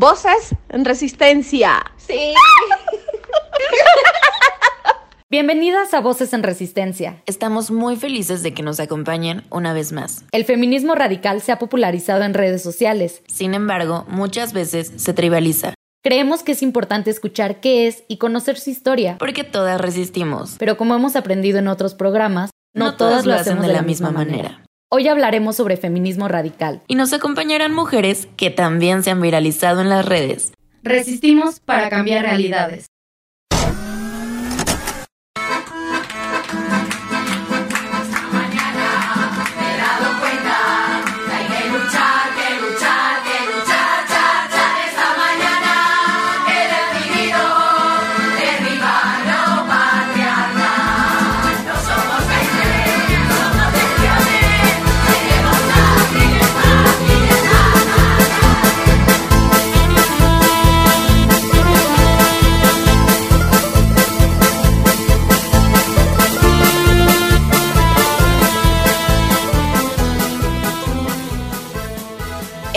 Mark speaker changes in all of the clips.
Speaker 1: Voces en resistencia.
Speaker 2: Sí.
Speaker 3: Bienvenidas a Voces en Resistencia.
Speaker 4: Estamos muy felices de que nos acompañen una vez más.
Speaker 3: El feminismo radical se ha popularizado en redes sociales.
Speaker 4: Sin embargo, muchas veces se tribaliza.
Speaker 3: Creemos que es importante escuchar qué es y conocer su historia.
Speaker 4: Porque todas resistimos.
Speaker 3: Pero como hemos aprendido en otros programas, no,
Speaker 4: No
Speaker 3: todas
Speaker 4: todas
Speaker 3: lo hacemos
Speaker 4: hacen de la misma manera.
Speaker 3: Hoy hablaremos sobre feminismo radical.
Speaker 4: Y nos acompañarán mujeres que también se han viralizado en las redes.
Speaker 3: Resistimos para cambiar realidades.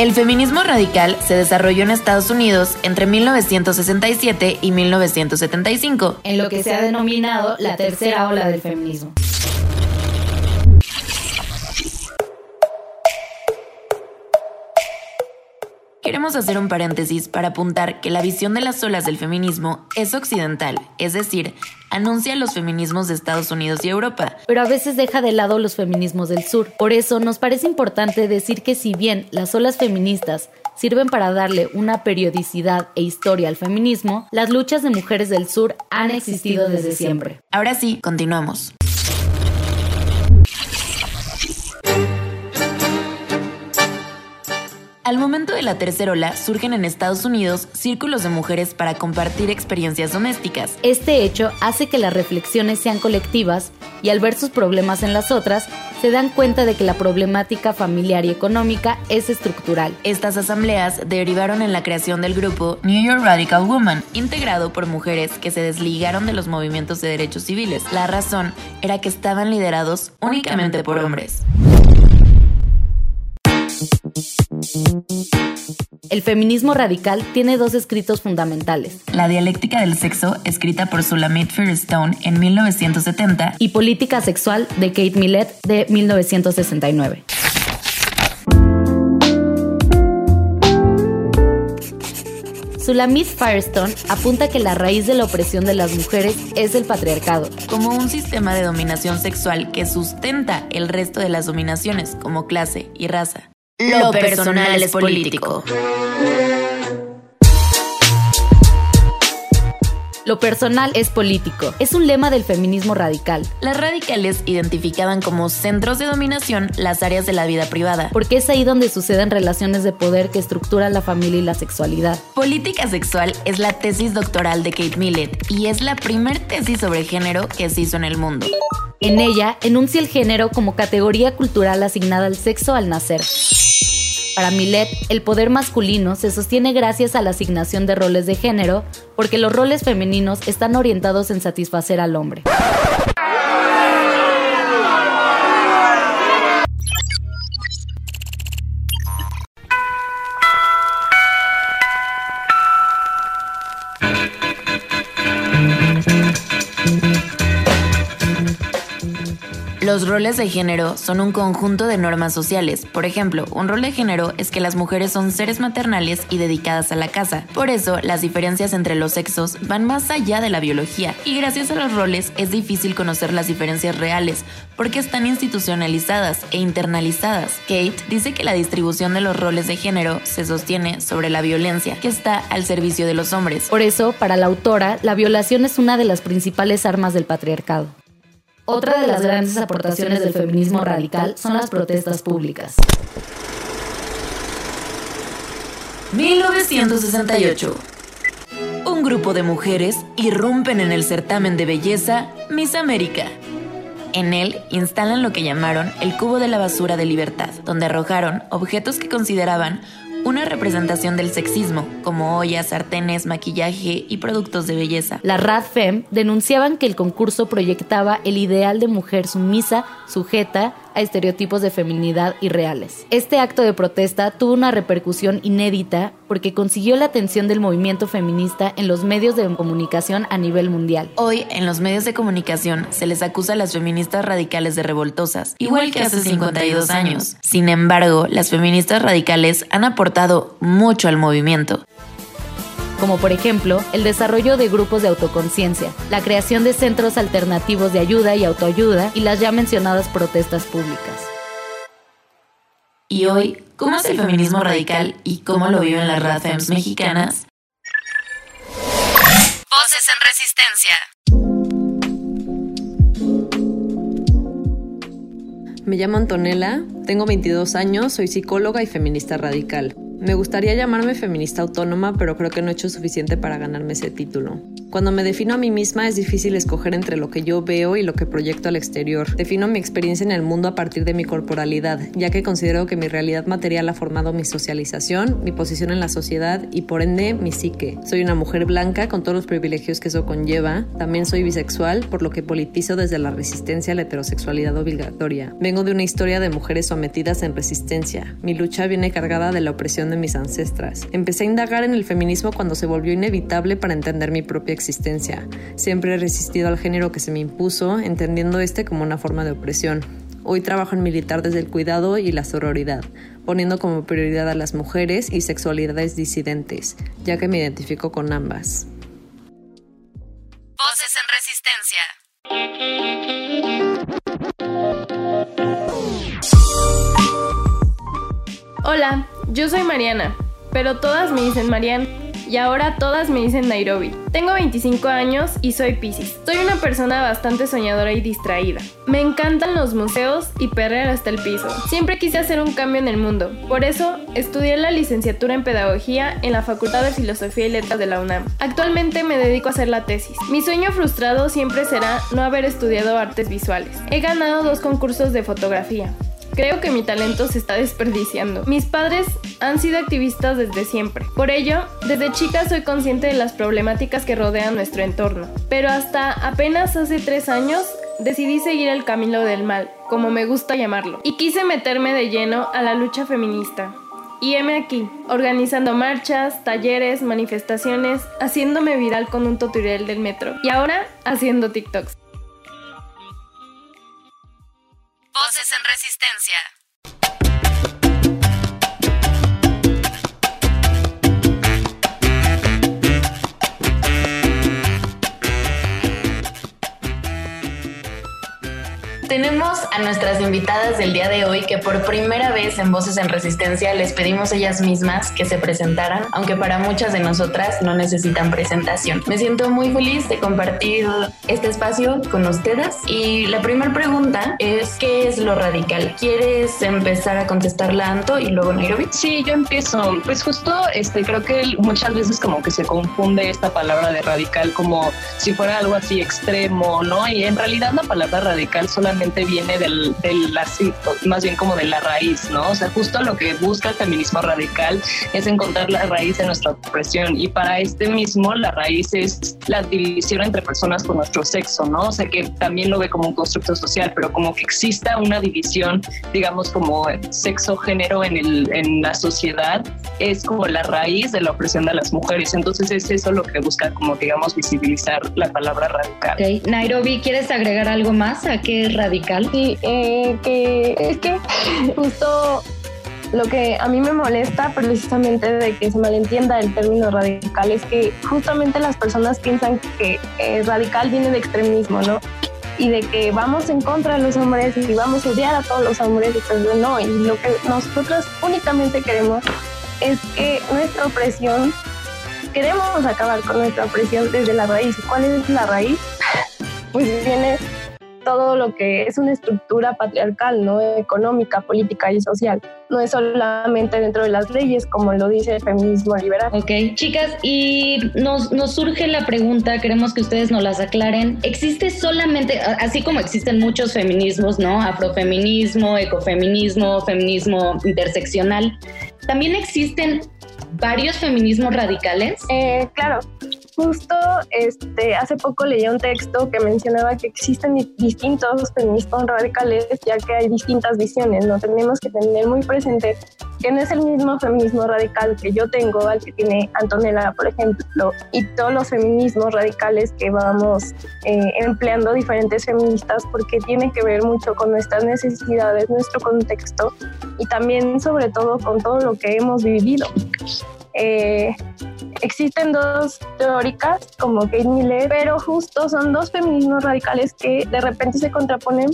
Speaker 4: El feminismo radical se desarrolló en Estados Unidos entre 1967 y 1975.
Speaker 3: En lo que se ha denominado la tercera ola del feminismo.
Speaker 4: Queremos hacer un paréntesis para apuntar que la visión de las olas del feminismo es occidental, es decir, anuncia los feminismos de Estados Unidos y Europa.
Speaker 3: pero a veces deja de lado los feminismos del sur. Por eso nos parece importante decir que si bien las olas feministas sirven para darle una periodicidad e historia al feminismo, las luchas de mujeres del sur han existido desde siempre.
Speaker 4: Ahora sí, continuamos. Al momento de la tercera ola surgen en Estados Unidos círculos de mujeres para compartir experiencias domésticas.
Speaker 3: Este hecho hace que las reflexiones sean colectivas y al ver sus problemas en las otras, se dan cuenta de que la problemática familiar y económica es estructural.
Speaker 4: Estas asambleas derivaron en la creación del grupo New York Radical Woman, integrado por mujeres que se desligaron de los movimientos de derechos civiles. La razón era que estaban liderados únicamente por hombres.
Speaker 3: El feminismo radical tiene dos escritos fundamentales,
Speaker 4: La dialéctica del sexo, escrita por Sulamit Firestone en 1970,
Speaker 3: y Política Sexual de Kate Millett de 1969. Sulamit Firestone apunta que la raíz de la opresión de las mujeres es el patriarcado,
Speaker 4: como un sistema de dominación sexual que sustenta el resto de las dominaciones, como clase y raza. Lo personal es político.
Speaker 3: Lo personal es político. Es un lema del feminismo radical,
Speaker 4: Las radicales identificaban como centros de dominación las áreas de la vida privada.
Speaker 3: porque es ahí donde suceden relaciones de poder que estructuran la familia y la sexualidad.
Speaker 4: Política sexual es la tesis doctoral de Kate Millett y es la primer tesis sobre género que se hizo en el mundo.
Speaker 3: En ella enuncia el género como categoría cultural asignada al sexo al nacer. Para Millet, el poder masculino se sostiene gracias a la asignación de roles de género, porque los roles femeninos están orientados en satisfacer al hombre.
Speaker 4: Los roles de género son un conjunto de normas sociales. Por ejemplo, un rol de género es que las mujeres son seres maternales y dedicadas a la casa. Por eso, las diferencias entre los sexos van más allá de la biología. Y gracias a los roles es difícil conocer las diferencias reales, porque están institucionalizadas e internalizadas. Kate dice que la distribución de los roles de género se sostiene sobre la violencia, que está al servicio de los hombres.
Speaker 3: Por eso, para la autora, la violación es una de las principales armas del patriarcado. Otra de las grandes aportaciones del feminismo radical son las protestas públicas.
Speaker 4: 1968. Un grupo de mujeres irrumpen en el certamen de belleza Miss América. En él instalan lo que llamaron el cubo de la basura de libertad, donde arrojaron objetos que consideraban una representación del sexismo, como ollas, sartenes, maquillaje y productos de belleza.
Speaker 3: La RADFEM denunciaban que el concurso proyectaba el ideal de mujer sumisa, sujeta, a estereotipos de feminidad irreales. Este acto de protesta tuvo una repercusión inédita porque consiguió la atención del movimiento feminista en los medios de comunicación a nivel mundial.
Speaker 4: Hoy, en los medios de comunicación, se les acusa a las feministas radicales de revoltosas, igual que hace 52 años. Sin embargo, las feministas radicales han aportado mucho al movimiento
Speaker 3: como por ejemplo el desarrollo de grupos de autoconciencia, la creación de centros alternativos de ayuda y autoayuda y las ya mencionadas protestas públicas.
Speaker 4: Y hoy, ¿cómo es el feminismo radical y cómo lo viven las RADFEMS mexicanas? Voces en Resistencia.
Speaker 5: Me llamo Antonella, tengo 22 años, soy psicóloga y feminista radical. Me gustaría llamarme feminista autónoma, pero creo que no he hecho suficiente para ganarme ese título. Cuando me defino a mí misma es difícil escoger entre lo que yo veo y lo que proyecto al exterior. Defino mi experiencia en el mundo a partir de mi corporalidad, ya que considero que mi realidad material ha formado mi socialización, mi posición en la sociedad y por ende mi psique. Soy una mujer blanca con todos los privilegios que eso conlleva. También soy bisexual, por lo que politizo desde la resistencia a la heterosexualidad obligatoria. Vengo de una historia de mujeres sometidas en resistencia. Mi lucha viene cargada de la opresión de mis ancestras. Empecé a indagar en el feminismo cuando se volvió inevitable para entender mi propia existencia. Siempre he resistido al género que se me impuso, entendiendo este como una forma de opresión. Hoy trabajo en militar desde el cuidado y la sororidad, poniendo como prioridad a las mujeres y sexualidades disidentes, ya que me identifico con ambas.
Speaker 4: Voces en resistencia.
Speaker 6: Hola, yo soy Mariana, pero todas me dicen Marian y ahora todas me dicen Nairobi. Tengo 25 años y soy Pisces. Soy una persona bastante soñadora y distraída. Me encantan los museos y perrear hasta el piso. Siempre quise hacer un cambio en el mundo. Por eso, estudié la licenciatura en Pedagogía en la Facultad de Filosofía y Letras de la UNAM. Actualmente me dedico a hacer la tesis. Mi sueño frustrado siempre será no haber estudiado artes visuales. He ganado dos concursos de fotografía. Creo que mi talento se está desperdiciando. Mis padres han sido activistas desde siempre. Por ello, desde chica soy consciente de las problemáticas que rodean nuestro entorno. Pero hasta apenas hace tres años decidí seguir el camino del mal, como me gusta llamarlo, y quise meterme de lleno a la lucha feminista. Y heme aquí, organizando marchas, talleres, manifestaciones, haciéndome viral con un tutorial del metro y ahora haciendo TikToks.
Speaker 4: Voces en Resistencia. Tenemos a nuestras invitadas del día de hoy que por primera vez en Voces en Resistencia les pedimos ellas mismas que se presentaran, aunque para muchas de nosotras no necesitan presentación. Me siento muy feliz de compartir este espacio con ustedes y la primera pregunta es ¿qué es lo radical? ¿Quieres empezar a contestarla Anto y luego Nairobi?
Speaker 7: Sí, yo empiezo. Pues justo este creo que muchas veces como que se confunde esta palabra de radical como si fuera algo así extremo, ¿no? Y en realidad la palabra radical solamente viene del, del más bien como de la raíz, ¿no? O sea, justo lo que busca el feminismo radical es encontrar la raíz de nuestra opresión y para este mismo la raíz es la división entre personas por nuestro sexo, ¿no? O sea, que también lo ve como un constructo social, pero como que exista una división, digamos, como sexo-género en, el, en la sociedad, es como la raíz de la opresión de las mujeres. Entonces es eso lo que busca como, digamos, visibilizar la palabra radical.
Speaker 8: Okay. Nairobi, ¿quieres agregar algo más a qué es radical?
Speaker 6: Sí, eh, que es que justo lo que a mí me molesta precisamente de que se malentienda el término radical es que justamente las personas piensan que eh, radical viene de extremismo, ¿no? Y de que vamos en contra de los hombres y vamos a odiar a todos los hombres, entonces no, y lo que nosotros únicamente queremos es que nuestra opresión, queremos acabar con nuestra opresión desde la raíz. ¿Cuál es la raíz? Pues viene todo lo que es una estructura patriarcal, ¿no? Económica, política y social. no es solamente dentro de las leyes, como lo dice el feminismo liberal.
Speaker 8: Ok, chicas, y nos, nos surge la pregunta, queremos que ustedes nos las aclaren. ¿Existe solamente, así como existen muchos feminismos, ¿no? Afrofeminismo, ecofeminismo, feminismo interseccional, ¿también existen varios feminismos radicales?
Speaker 6: Eh, claro, justo este, hace poco leí un texto que mencionaba que existen distintos feminismos radicales, ya que hay distintas visiones, ¿no? Tenemos que tener muy presente que no es el mismo feminismo radical que yo tengo, al que tiene Antonella, por ejemplo, y todos los feminismos radicales que vamos eh, empleando diferentes feministas, porque tiene que ver mucho con nuestras necesidades, nuestro contexto y también sobre todo con todo lo que hemos vivido. Eh, existen dos teóricas como Kate Miller, pero justo son dos feminismos radicales que de repente se contraponen,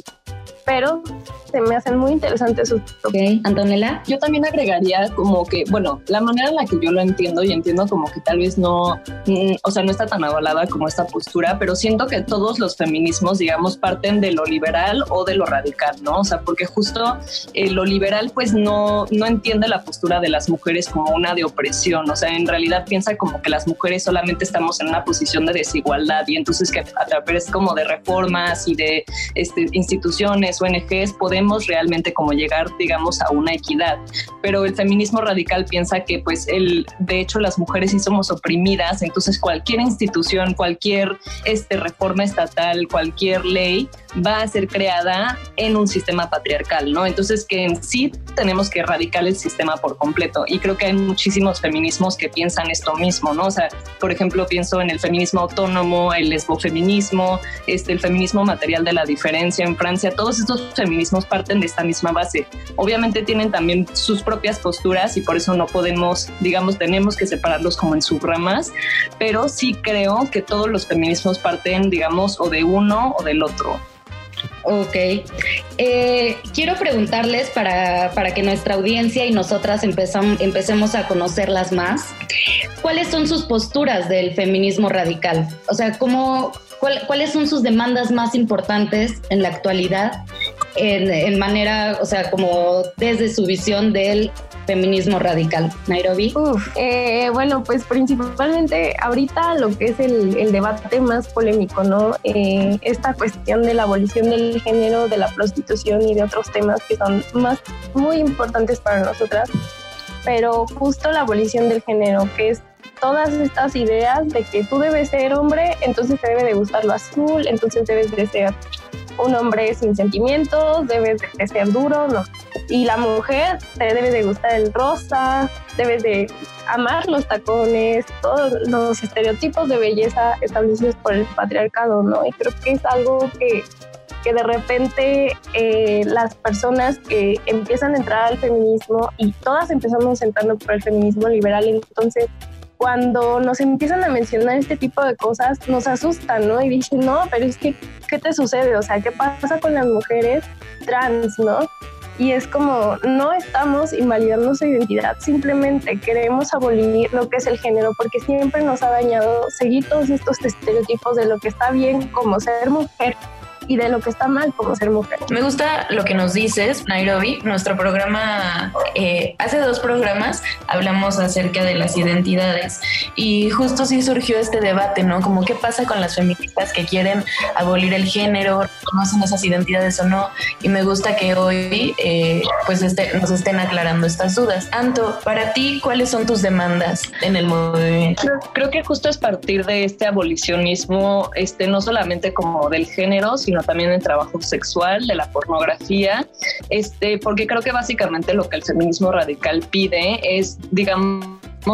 Speaker 6: pero se me hacen muy interesantes sus
Speaker 8: Ok, Antonella.
Speaker 9: Yo también agregaría como que, bueno, la manera en la que yo lo entiendo y entiendo como que tal vez no, mm, o sea, no está tan avalada como esta postura, pero siento que todos los feminismos, digamos, parten de lo liberal o de lo radical, ¿no? O sea, porque justo eh, lo liberal pues no, no entiende la postura de las mujeres como una de opresión, o sea, en realidad piensa como que las mujeres solamente estamos en una posición de desigualdad y entonces que a través como de reformas y de este, instituciones, ONGs, podemos realmente como llegar, digamos, a una equidad. Pero el feminismo radical piensa que, pues, el, de hecho, las mujeres sí somos oprimidas, entonces cualquier institución, cualquier este, reforma estatal, cualquier ley va a ser creada en un sistema patriarcal, ¿no? Entonces que en sí tenemos que erradicar el sistema por completo. Y creo que hay muchísimos feminismos que piensan esto mismo, ¿no? O sea, por ejemplo, pienso en el feminismo autónomo, el lesbofeminismo, este, el feminismo material de la diferencia en Francia, todos estos feminismos parten de esta misma base. Obviamente tienen también sus propias posturas y por eso no podemos, digamos, tenemos que separarlos como en subramas, pero sí creo que todos los feminismos parten, digamos, o de uno o del otro.
Speaker 8: Ok. Eh, quiero preguntarles para, para, que nuestra audiencia y nosotras empecemos a conocerlas más, ¿cuáles son sus posturas del feminismo radical? O sea, ¿cómo, ¿cuáles son sus demandas más importantes en la actualidad en, manera, o sea, como desde su visión del feminismo radical. Nairobi.
Speaker 6: Eh, bueno, pues principalmente ahorita lo que es el, debate más polémico, ¿no? Eh, esta cuestión de la abolición del género, de la prostitución y de otros temas que son más muy importantes para nosotras, pero justo la abolición del género, que es todas estas ideas de que tú debes ser hombre, entonces te debe de gustar lo azul, entonces debes de ser un hombre sin sentimientos, debe de ser duro, no. Y la mujer debe de gustar el rosa, debes de amar los tacones, todos los estereotipos de belleza establecidos por el patriarcado, ¿no? Y creo que es algo que, que de repente eh, las personas que empiezan a entrar al feminismo y todas empezamos entrando por el feminismo liberal, entonces cuando nos empiezan a mencionar este tipo de cosas, nos asustan, ¿no? Y dicen, no, pero es que, ¿qué te sucede? O sea, ¿qué pasa con las mujeres trans, ¿no? Y es como, no estamos invalidando su identidad, simplemente queremos abolir lo que es el género, porque siempre nos ha dañado seguir todos estos estereotipos de lo que está bien como ser mujer y de lo que está mal como ser mujer.
Speaker 4: Me gusta lo que nos dices, Nairobi. Nuestro programa, eh, hace dos programas hablamos acerca de las identidades y justo sí surgió este debate, ¿no? Como qué pasa con las feministas que quieren abolir el género, conocen esas identidades o no. Y me gusta que hoy eh, pues este, nos estén aclarando estas dudas. Anto, para ti, ¿cuáles son tus demandas en el movimiento?
Speaker 9: Creo que justo es partir de este abolicionismo, este, no solamente como del género, sino también el trabajo sexual, de la pornografía, este, porque creo que básicamente lo que el feminismo radical pide es, digamos,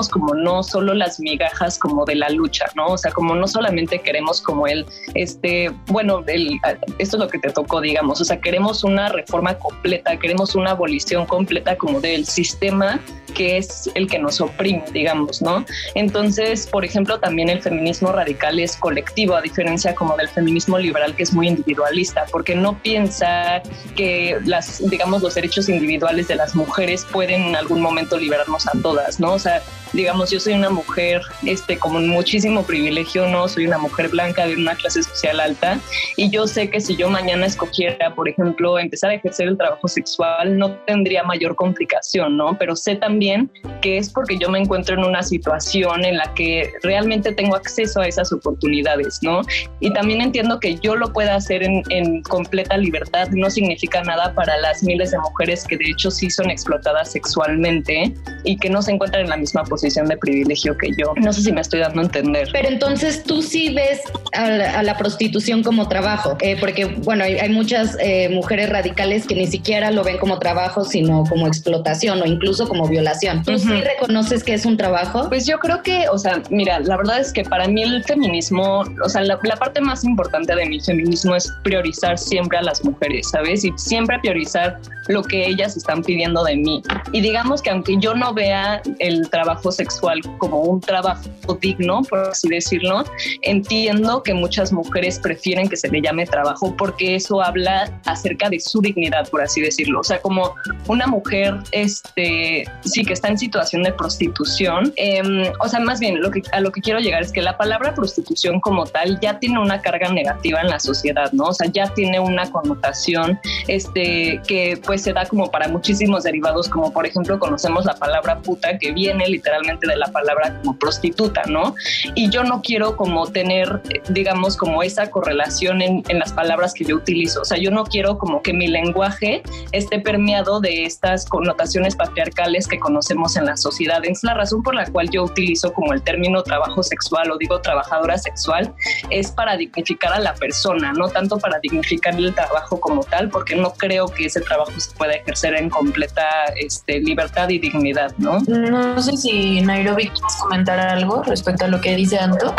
Speaker 9: como no solo las migajas como de la lucha, ¿no? O sea, como no solamente queremos como el, este, bueno, el, esto es lo que te tocó, digamos, o sea, queremos una reforma completa, queremos una abolición completa como del sistema que es el que nos oprime, digamos, ¿no? Entonces, por ejemplo, también el feminismo radical es colectivo, a diferencia como del feminismo liberal que es muy individualista, porque no piensa que las, digamos, los derechos individuales de las mujeres pueden en algún momento liberarnos a todas, ¿no? O sea, digamos, yo soy una mujer este, con muchísimo privilegio, no soy una mujer blanca de una clase social alta y yo sé que si yo mañana escogiera, por ejemplo, empezar a ejercer el trabajo sexual, no tendría mayor complicación, ¿no? Pero sé también que es porque yo me encuentro en una situación en la que realmente tengo acceso a esas oportunidades, ¿no? Y también entiendo que yo lo pueda hacer en, en completa libertad, no significa nada para las miles de mujeres que de hecho sí son explotadas sexualmente y que no se encuentran en la misma posición de privilegio que yo. No sé si me estoy dando a entender.
Speaker 8: Pero entonces tú sí ves a la, prostitución como trabajo, eh, porque bueno, hay, muchas eh, mujeres radicales que ni siquiera lo ven como trabajo, sino como explotación o incluso como violación. ¿Tú sí reconoces que es un trabajo?
Speaker 9: Pues yo creo que, o sea, mira, la verdad es que para mí el feminismo, o sea, la, la parte más importante de mi feminismo es priorizar siempre a las mujeres, ¿sabes? Y siempre priorizar lo que ellas están pidiendo de mí. Y digamos que aunque yo no vea el trabajo sexual como un trabajo digno, por así decirlo, entiendo que muchas mujeres prefieren que se le llame trabajo porque eso habla acerca de su dignidad, por así decirlo. O sea, como una mujer, este, sí que está en situación de prostitución, em, o sea, más bien lo que, a lo que quiero llegar es que la palabra prostitución como tal ya tiene una carga negativa en la sociedad, ¿no? O sea, ya tiene una connotación, este, que pues se da como para muchísimos derivados, como por ejemplo conocemos la palabra puta que viene literalmente de la palabra como prostituta, ¿no? Y yo no quiero como tener, digamos, como esa correlación en, en, las palabras que yo utilizo. O sea, yo no quiero como que mi lenguaje esté permeado de estas connotaciones patriarcales que conocemos en la sociedad. Es la razón por la cual yo utilizo como el término trabajo sexual o digo trabajadora sexual, es para dignificar a la persona, no tanto para dignificar el trabajo como tal, porque no creo que ese trabajo se pueda ejercer en completa este, libertad y dignidad, ¿no?
Speaker 4: No sé si Nairobi, ¿quieres comentar algo respecto a lo que dice Anto?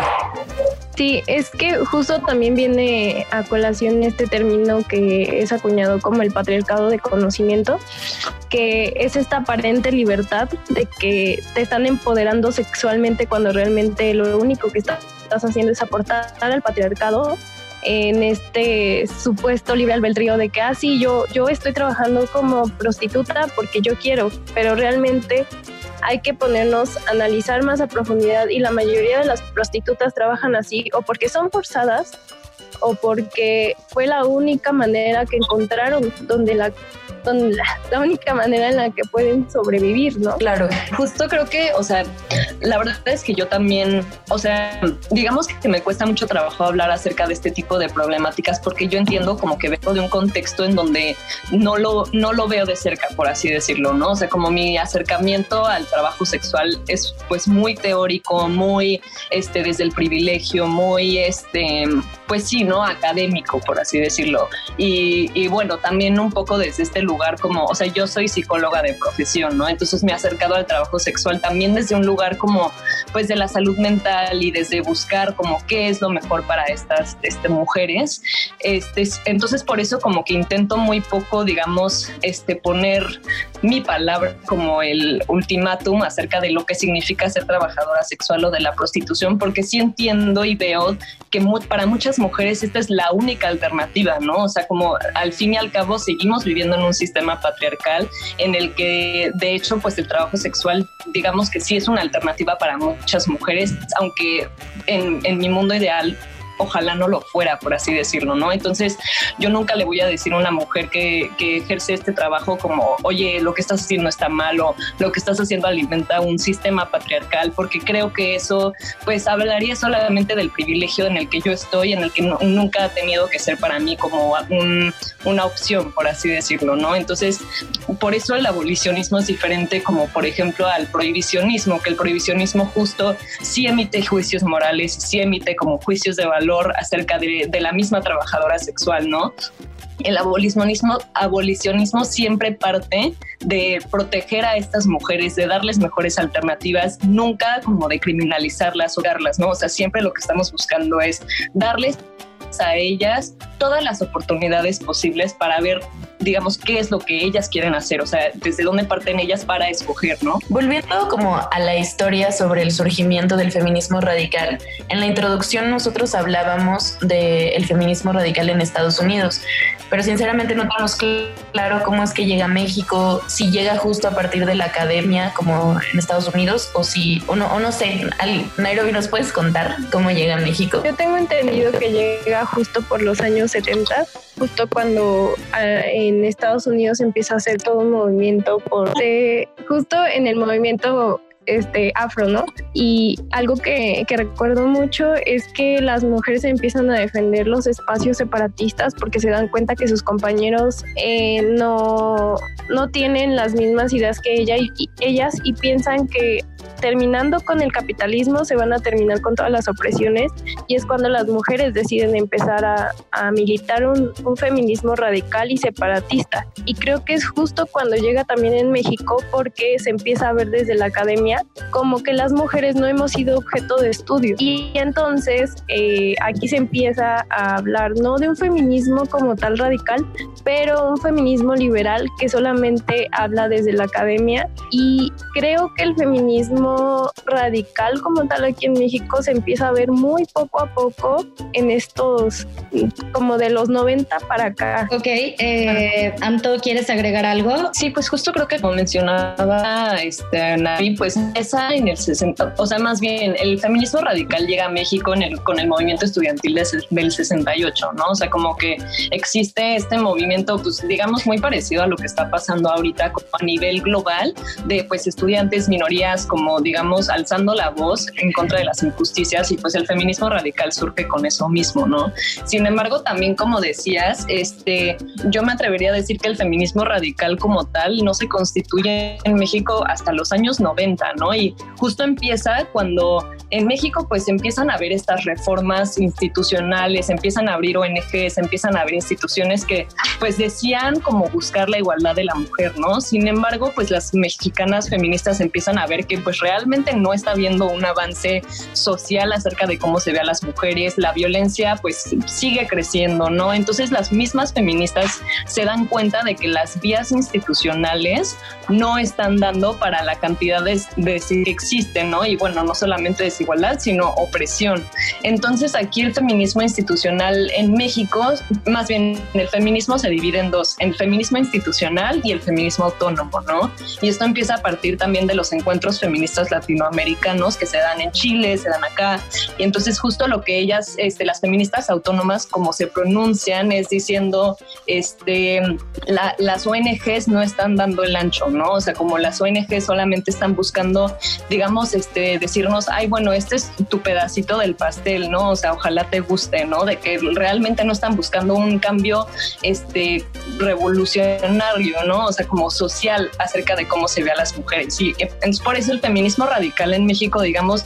Speaker 6: Sí, es que justo también viene a colación este término que es acuñado como el patriarcado de conocimiento, que es esta aparente libertad de que te están empoderando sexualmente cuando realmente lo único que estás haciendo es aportar al patriarcado en este supuesto libre albedrío de que, ah, sí, yo, yo estoy trabajando como prostituta porque yo quiero, pero realmente hay que ponernos a analizar más a profundidad y la mayoría de las prostitutas trabajan así o porque son forzadas o porque fue la única manera que encontraron donde la la, única manera en la que pueden sobrevivir, ¿no?
Speaker 9: Claro, justo creo que, o sea, la verdad es que yo también, o sea, digamos que me cuesta mucho trabajo hablar acerca de este tipo de problemáticas porque yo entiendo como que vengo de un contexto en donde no lo, no lo veo de cerca, por así decirlo, ¿no? O sea, como mi acercamiento al trabajo sexual es pues muy teórico, muy, este, desde el privilegio, muy, este, pues sí, ¿no? Académico, por así decirlo. Y, y bueno, también un poco desde este lugar lugar como, o sea, yo soy psicóloga de profesión, ¿no? Entonces me he acercado al trabajo sexual también desde un lugar como, pues, de la salud mental y desde buscar como qué es lo mejor para estas este, mujeres. Este, entonces, por eso como que intento muy poco, digamos, este, poner mi palabra como el ultimátum acerca de lo que significa ser trabajadora sexual o de la prostitución, porque sí entiendo y veo que para muchas mujeres esta es la única alternativa, ¿no? O sea, como al fin y al cabo seguimos viviendo en un sistema patriarcal en el que de hecho pues el trabajo sexual digamos que sí es una alternativa para muchas mujeres, aunque en, en mi mundo ideal ojalá no lo fuera, por así decirlo, ¿no? Entonces, yo nunca le voy a decir a una mujer que, que ejerce este trabajo como, oye, lo que estás haciendo está malo, lo que estás haciendo alimenta un sistema patriarcal, porque creo que eso, pues, hablaría solamente del privilegio en el que yo estoy, en el que nunca ha tenido que ser para mí como una opción, por así decirlo, ¿no? Entonces, por eso el abolicionismo es diferente como, por ejemplo, al prohibicionismo, que el prohibicionismo justo sí emite juicios morales, sí emite como juicios de valor, acerca de, la misma trabajadora sexual, ¿no? El abolicionismo, abolicionismo siempre parte de proteger a estas mujeres, de darles mejores alternativas, nunca como de criminalizarlas o darlas, ¿no? O sea, siempre lo que estamos buscando es darles a ellas todas las oportunidades posibles para ver digamos, qué es lo que ellas quieren hacer, o sea, desde dónde parten ellas para escoger, ¿no?
Speaker 4: Volviendo como a la historia sobre el surgimiento del feminismo radical, en la introducción nosotros hablábamos del feminismo radical en Estados Unidos, pero sinceramente no tenemos claro cómo es que llega a México, si llega justo a partir de la academia como en Estados Unidos o si, o no, o no sé, Nairobi, ¿nos puedes contar cómo llega a México?
Speaker 6: Yo tengo entendido que llega justo por los años 70, justo cuando ah, en Estados Unidos empieza a hacer todo un movimiento por, justo en el movimiento este, afro, ¿no? Y algo que, que, recuerdo mucho es que las mujeres empiezan a defender los espacios separatistas porque se dan cuenta que sus compañeros eh, no, no tienen las mismas ideas que ella y, ellas y piensan que terminando con el capitalismo se van a terminar con todas las opresiones y es cuando las mujeres deciden empezar a, a militar un, un, feminismo radical y separatista. Y creo que es justo cuando llega también en México porque se empieza a ver desde la academia como que las mujeres no hemos sido objeto de estudio. Y entonces eh, aquí se empieza a hablar no de un feminismo como tal radical, pero un feminismo liberal que solamente habla desde la academia y creo que el feminismo radical como tal aquí en México se empieza a ver muy poco a poco en estos como de los 90 para acá.
Speaker 8: Ok, eh, Anto, ¿quieres agregar algo?
Speaker 9: Sí, pues justo creo que como mencionaba este, Navi, pues esa en el 60, o sea, más bien el feminismo radical llega a México en el, con el movimiento estudiantil del 68, ¿no? O sea, como que existe este movimiento, pues digamos, muy parecido a lo que está pasando ahorita a nivel global de pues estudiantes, minorías, como digamos, alzando la voz en contra de las injusticias y pues el feminismo radical surge con eso mismo, ¿no? Sin embargo, también como decías, este, yo me atrevería a decir que el feminismo radical como tal no se constituye en México hasta los años 90, Y justo empieza cuando en México pues empiezan a haber estas reformas institucionales, empiezan a abrir ONGs, empiezan a haber instituciones que pues decían como buscar la igualdad de la mujer, ¿no? Sin embargo, pues las mexicanas feministas empiezan a ver que pues realmente no está habiendo un avance social acerca de cómo se ve a las mujeres, la violencia pues sigue creciendo, ¿no? Entonces las mismas feministas se dan cuenta de que las vías institucionales no están dando para la cantidad de, de que existen, ¿no? Y bueno, no solamente desigualdad, sino opresión. Entonces aquí el feminismo institucional en México, más bien el feminismo se divide en dos, el feminismo institucional y el feminismo autónomo, ¿no? Y esto empieza a partir también de los encuentros feministas latinoamericanos que se dan en Chile, se dan acá. Y entonces justo lo que ellas, este, las feministas autónomas, como se pronuncian, es diciendo, este, las ONGs no están dando el ancho, ¿no? O sea, como las ONGs solamente están buscando digamos, este, decirnos, ay, bueno, este es tu pedacito del pastel, ¿no? O sea, ojalá te guste, ¿no? De que realmente no están buscando un cambio, este, revolucionario, ¿no? O sea, como social acerca de cómo se ve a las mujeres. Y es por eso el feminismo radical en México, digamos,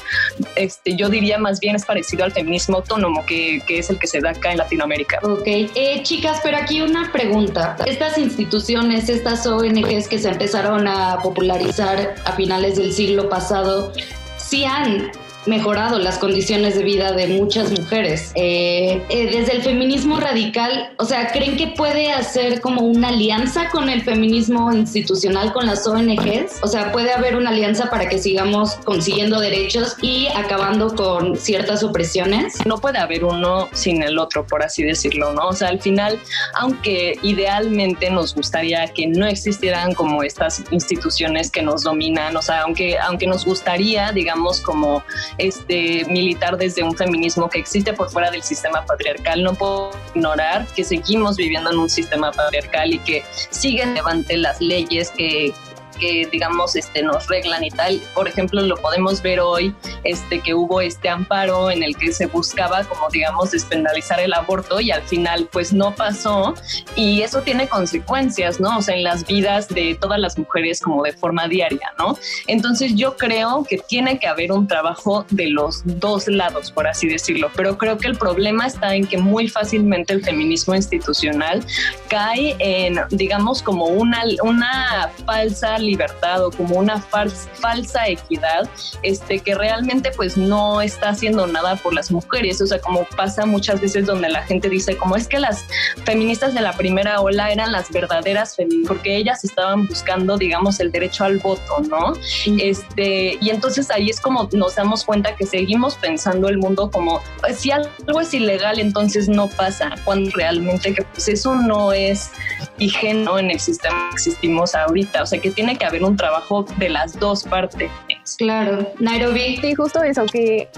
Speaker 9: este, yo diría más bien es parecido al feminismo autónomo, que, que es el que se da acá en Latinoamérica.
Speaker 8: Ok, eh, chicas, pero aquí una pregunta. Estas instituciones, estas ONGs que se empezaron a popularizar a finales del siglo pasado sí han mejorado las condiciones de vida de muchas mujeres. Eh, eh, desde el feminismo radical, o sea, ¿creen que puede hacer como una alianza con el feminismo institucional, con las ONGs? O sea, ¿puede haber una alianza para que sigamos consiguiendo derechos y acabando con ciertas opresiones?
Speaker 9: No puede haber uno sin el otro, por así decirlo, ¿no? O sea, al final, aunque idealmente nos gustaría que no existieran como estas instituciones que nos dominan, o sea, aunque, aunque nos gustaría, digamos, como este, militar desde un feminismo que existe por fuera del sistema patriarcal. No puedo ignorar que seguimos viviendo en un sistema patriarcal y que siguen levante las leyes que, que digamos este nos reglan y tal. Por ejemplo, lo podemos ver hoy este que hubo este amparo en el que se buscaba como digamos despenalizar el aborto y al final pues no pasó y eso tiene consecuencias, ¿no? O sea, en las vidas de todas las mujeres como de forma diaria, ¿no? Entonces yo creo que tiene que haber un trabajo de los dos lados, por así decirlo, pero creo que el problema está en que muy fácilmente el feminismo institucional cae en digamos como una una falsa libertad o como una falsa equidad, este, que realmente pues no está haciendo nada por las mujeres. O sea, como pasa muchas veces donde la gente dice, como es que las feministas de la primera ola eran las verdaderas feministas, porque ellas estaban buscando, digamos, el derecho al voto, ¿no? Este, y entonces ahí es como nos damos cuenta que seguimos pensando el mundo como, pues, si algo es ilegal, entonces no pasa, cuando realmente que pues eso no es higieno en el sistema que existimos ahorita, o sea que tiene que haber un trabajo de las dos partes.
Speaker 8: Claro, Nairobi.
Speaker 6: Sí, justo eso, que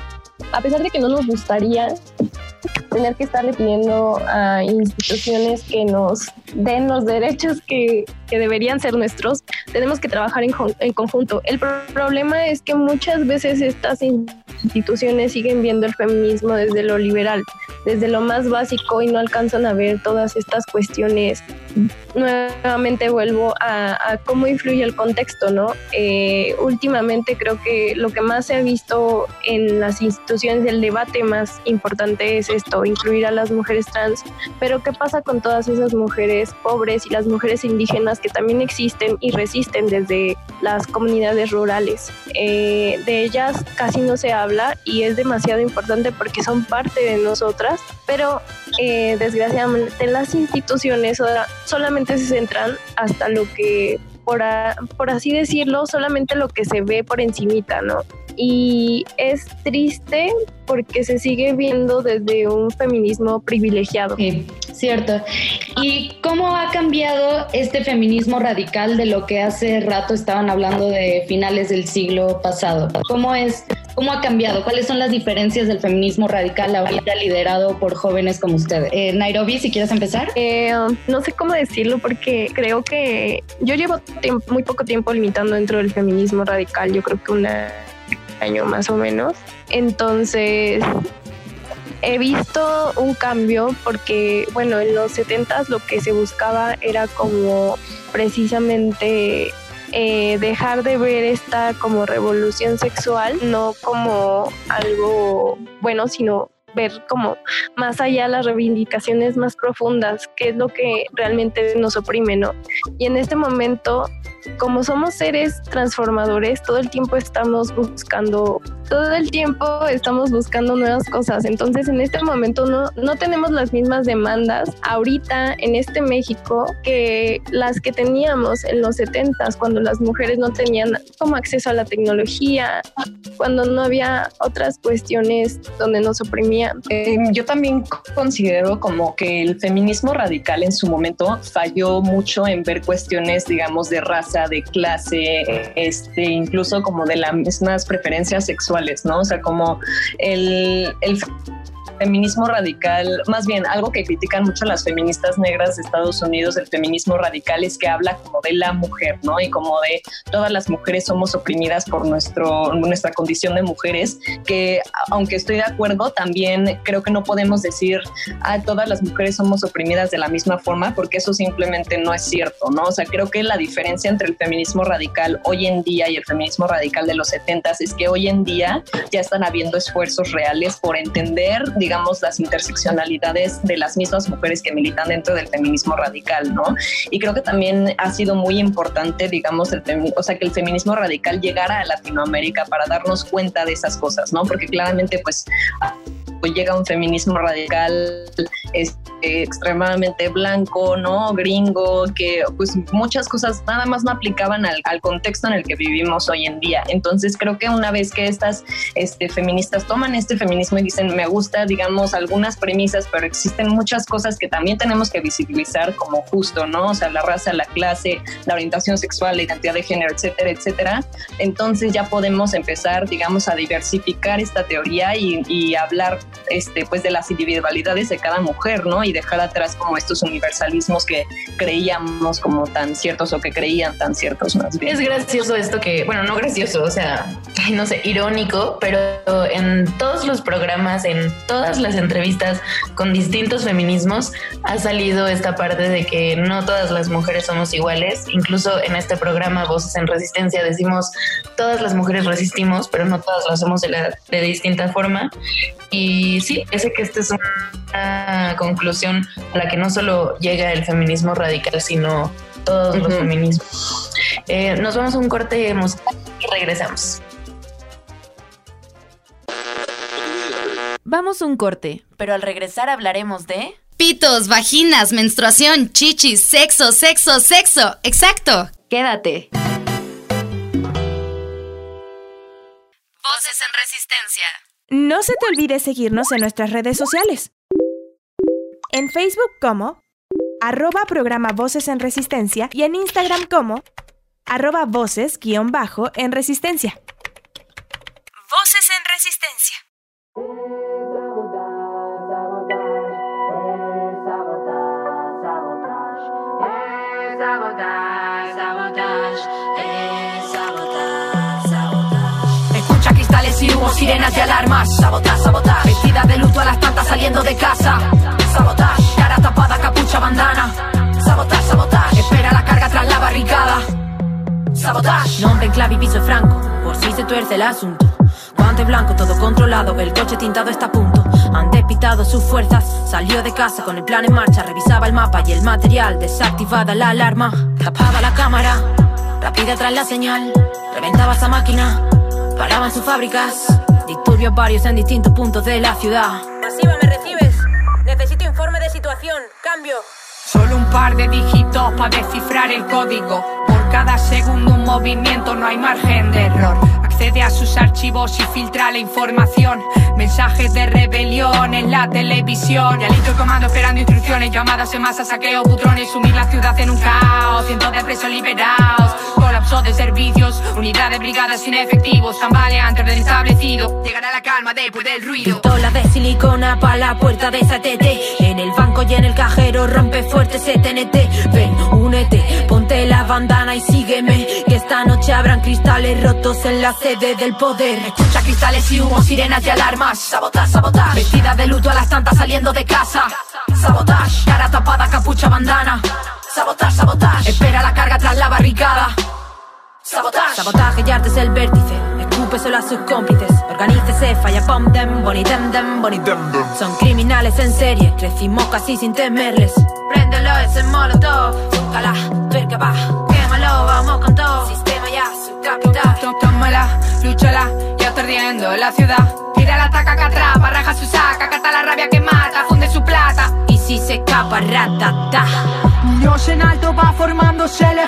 Speaker 6: a pesar de que no nos gustaría tener que estarle pidiendo a instituciones que nos den los derechos que, que deberían ser nuestros, tenemos que trabajar en, en conjunto. El problema es que muchas veces estas instituciones siguen viendo el feminismo desde lo liberal, desde lo más básico y no alcanzan a ver todas estas cuestiones. Nuevamente vuelvo a, cómo influye el contexto, ¿no? Eh, últimamente creo que lo que más se ha visto en las instituciones del debate más importante es esto, incluir a las mujeres trans, pero ¿qué pasa con todas esas mujeres pobres y las mujeres indígenas que también existen y resisten desde las comunidades rurales? Eh, de ellas casi no se habla y es demasiado importante porque son parte de nosotras, pero eh, desgraciadamente las instituciones solamente se centran hasta lo que por, por, así decirlo, solamente lo que se ve por encimita, ¿no? Y es triste porque se sigue viendo desde un feminismo privilegiado.
Speaker 8: Sí, cierto. ¿Y cómo ha cambiado este feminismo radical de lo que hace rato estaban hablando de finales del siglo pasado? ¿Cómo es, cómo ha cambiado? ¿Cuáles son las diferencias del feminismo radical ahorita liderado por jóvenes como ustedes? Eh, Nairobi, si quieres empezar.
Speaker 6: Eh, no sé cómo decirlo porque creo que yo llevo muy poco tiempo limitando dentro del feminismo radical. Yo creo que una año más o menos. Entonces, he visto un cambio porque, bueno, en los 70 lo que se buscaba era como precisamente eh, dejar de ver esta como revolución sexual, no como algo bueno, sino ver como más allá las reivindicaciones más profundas, que es lo que realmente nos oprime, ¿no? Y en este momento como somos seres transformadores, todo el tiempo estamos buscando, todo el tiempo estamos buscando nuevas cosas. Entonces, en este momento no, no tenemos las mismas demandas ahorita en este México que las que teníamos en los 70 cuando las mujeres no tenían como acceso a la tecnología, cuando no había otras cuestiones donde nos oprimían.
Speaker 9: Eh, yo también considero como que el feminismo radical en su momento falló mucho en ver cuestiones, digamos, de raza de clase, este, incluso como de las mismas preferencias sexuales, ¿no? O sea, como el, el feminismo radical, más bien algo que critican mucho las feministas negras de Estados Unidos, el feminismo radical es que habla como de la mujer, ¿no? Y como de todas las mujeres somos oprimidas por nuestro, nuestra condición de mujeres, que aunque estoy de acuerdo, también creo que no podemos decir, ah, todas las mujeres somos oprimidas de la misma forma, porque eso simplemente no es cierto, ¿no? O sea, creo que la diferencia entre el feminismo radical hoy en día y el feminismo radical de los 70 es que hoy en día ya están habiendo esfuerzos reales por entender, digamos, digamos, las interseccionalidades de las mismas mujeres que militan dentro del feminismo radical, ¿no? Y creo que también ha sido muy importante, digamos, el o sea, que el feminismo radical llegara a Latinoamérica para darnos cuenta de esas cosas, ¿no? Porque claramente, pues, llega un feminismo radical este, extremadamente blanco, ¿no? Gringo, que pues muchas cosas nada más no aplicaban al, contexto en el que vivimos hoy en día. Entonces creo que una vez que estas este, feministas toman este feminismo y dicen, me gusta, digamos, algunas premisas, pero existen muchas cosas que también tenemos que visibilizar como justo, ¿no? O sea, la raza, la clase, la orientación sexual, la identidad de género, etcétera, etcétera. Entonces ya podemos empezar, digamos, a diversificar esta teoría y hablar este, pues de las individualidades de cada mujer, ¿no? Y dejar atrás como estos universalismos que creíamos como tan ciertos o que creían tan ciertos más bien.
Speaker 4: Es gracioso esto que, bueno, no gracioso, o sea, no sé, irónico, pero en todos los programas, en todas las entrevistas con distintos feminismos, ha salido esta parte de que no todas las mujeres somos iguales. Incluso en este programa Voces en Resistencia decimos, todas las mujeres resistimos, pero no todas lo hacemos de, la, de distinta forma. Y sí, ese que esta es una conclusión a la que no solo llega el feminismo radical, sino todos los feminismos. Eh, nos vamos a un corte musical y regresamos.
Speaker 10: Vamos a un corte.
Speaker 4: Pero al regresar hablaremos de...
Speaker 3: Pitos, vaginas, menstruación, chichis, sexo, sexo, sexo. Exacto. Quédate. Voces en Resistencia.
Speaker 10: No se te olvide seguirnos en nuestras redes sociales. En Facebook como arroba programa Voces en Resistencia y en Instagram como arroba voces guion bajo en Resistencia. Voces en Resistencia.
Speaker 11: Sirenas y alarmas. Sabotage, sabotage. Vestida de luto a las tantas saliendo de casa. Sabotage. Cara tapada, capucha, bandana. Sabotage, sabotage. Espera la carga tras la barricada. Sabotage. Nombre en clave y piso franco. Por si se tuerce el asunto. Guante blanco, todo controlado. El coche tintado está a punto. Han despitado sus fuerzas. Salió de casa con el plan en marcha. Revisaba el mapa y el material. Desactivada la alarma. Tapaba la cámara. Rápida tras la señal. Reventaba esa máquina. Paraban sus fábricas. Varios en distintos puntos de la ciudad.
Speaker 12: Masiva, ¿me recibes? Necesito informe de situación. Cambio.
Speaker 13: Solo un par de dígitos para descifrar el código. Por cada segundo un movimiento no hay margen de error. Accede a sus archivos y filtra la información. Mensajes de rebelión en la televisión. Y el comando esperando instrucciones. Llamadas en masa, saqueo, putrones. Sumir la ciudad en un caos. Cientos de presos liberados. Colapso de servicios. Unidades, brigadas sin efectivos. Tambaleantes del establecido. Llegará la calma después del ruido.
Speaker 11: Pistola de silicona para la puerta de esa TT. En el banco y en el cajero rompe fuerte ese. Ven, únete, ponte la bandana y sígueme. Que esta noche habrán cristales rotos en la sede del poder.
Speaker 13: Escucha cristales y humo, sirenas y alarmas.
Speaker 11: Sabotage, sabotage.
Speaker 13: Vestida de luto a las tantas saliendo de casa.
Speaker 11: Sabotage.
Speaker 13: Cara tapada, capucha, bandana.
Speaker 11: Sabotage, sabotage.
Speaker 13: Espera la carga tras la barricada.
Speaker 11: Sabotage. Sabotaje y arte es el vértice. Escúpeselo a sus cómplices. Organícese, falla pom dem, boni dem dem, boni dem dem. Son criminales en serie. Crecimos casi sin temerles. Préndelo ese molotov. Zúcala, tuerca va. Quémalo, vamos con todo. Sistema ya, su capital.
Speaker 13: Tómala, lúchala, ya está ardiendo la ciudad. Tira la taca que atrapa, raja su saca, cata la rabia que mata, funde su plata.
Speaker 11: Y si se escapa, ratata.
Speaker 13: Dios en alto va formándose el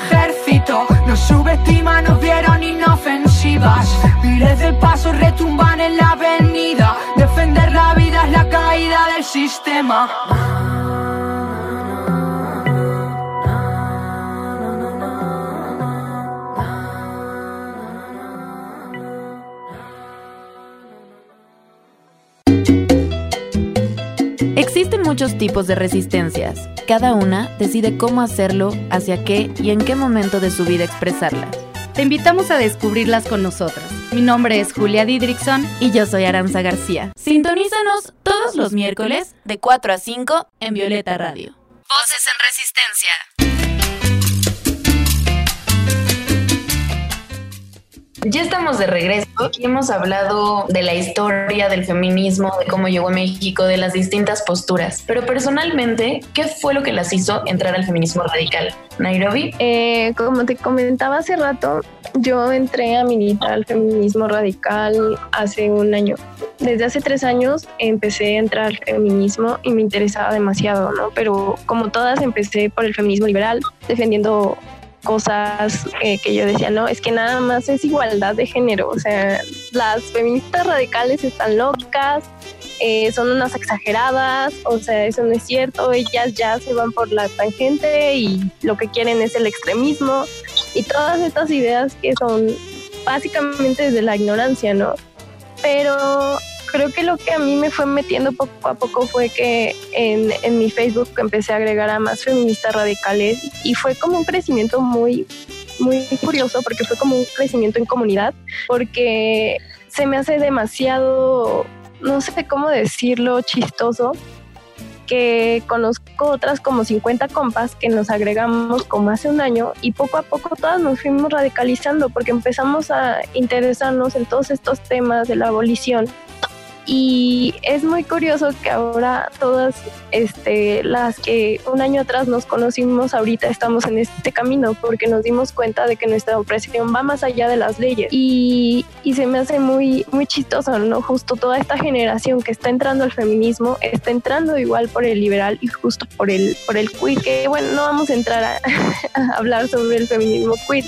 Speaker 13: sistema.
Speaker 10: Existen muchos tipos de resistencias. Cada una decide cómo hacerlo, hacia qué y en qué momento de su vida expresarlas.
Speaker 3: Te invitamos a descubrirlas con nosotras. Mi nombre es Julia Didrickson
Speaker 10: y yo soy Aranza García. Sintonízanos todos los miércoles de 4 a 5 en Violeta Radio.
Speaker 3: Voces en Resistencia.
Speaker 4: Ya estamos de regreso y hemos hablado de la historia del feminismo, de cómo llegó a México, de las distintas posturas. Pero personalmente, ¿qué fue lo que las hizo entrar al feminismo radical? Nairobi.
Speaker 6: Eh, como te comentaba hace rato, yo entré a militar al feminismo radical hace un año. Desde hace tres años empecé a entrar al feminismo y me interesaba demasiado, ¿no? Pero como todas empecé por el feminismo liberal, defendiendo cosas eh, que yo decía, no, es que nada más es igualdad de género, o sea, las feministas radicales están locas, eh, son unas exageradas, o sea, eso no es cierto, ellas ya se van por la tangente y lo que quieren es el extremismo y todas estas ideas que son básicamente desde la ignorancia, ¿no? Pero creo que lo que a mí me fue metiendo poco a poco fue que en, en, mi Facebook empecé a agregar a más feministas radicales y fue como un crecimiento muy, muy curioso porque fue como un crecimiento en comunidad, porque se me hace demasiado, no sé cómo decirlo, chistoso que conozco otras como 50 compas que nos agregamos como hace un año y poco a poco todas nos fuimos radicalizando porque empezamos a interesarnos en todos estos temas de la abolición Y es muy curioso que ahora todas este, las que un año atrás nos conocimos, ahorita estamos en este camino porque nos dimos cuenta de que nuestra opresión va más allá de las leyes. Y, y se me hace muy, muy chistoso, ¿no? Justo toda esta generación que está entrando al feminismo está entrando igual por el liberal y justo por el, por el queer, que bueno, no vamos a entrar a, a hablar sobre el feminismo queer,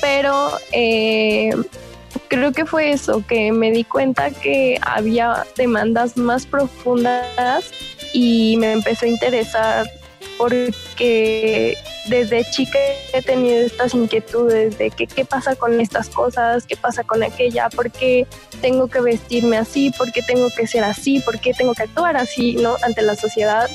Speaker 6: pero... Eh, creo que fue eso, que me di cuenta que había demandas más profundas y me empezó a interesar porque desde chica he tenido estas inquietudes de que qué pasa con estas cosas, qué pasa con aquella, por qué tengo que vestirme así, por qué tengo que ser así, por qué tengo que actuar así, ¿no? Ante la sociedad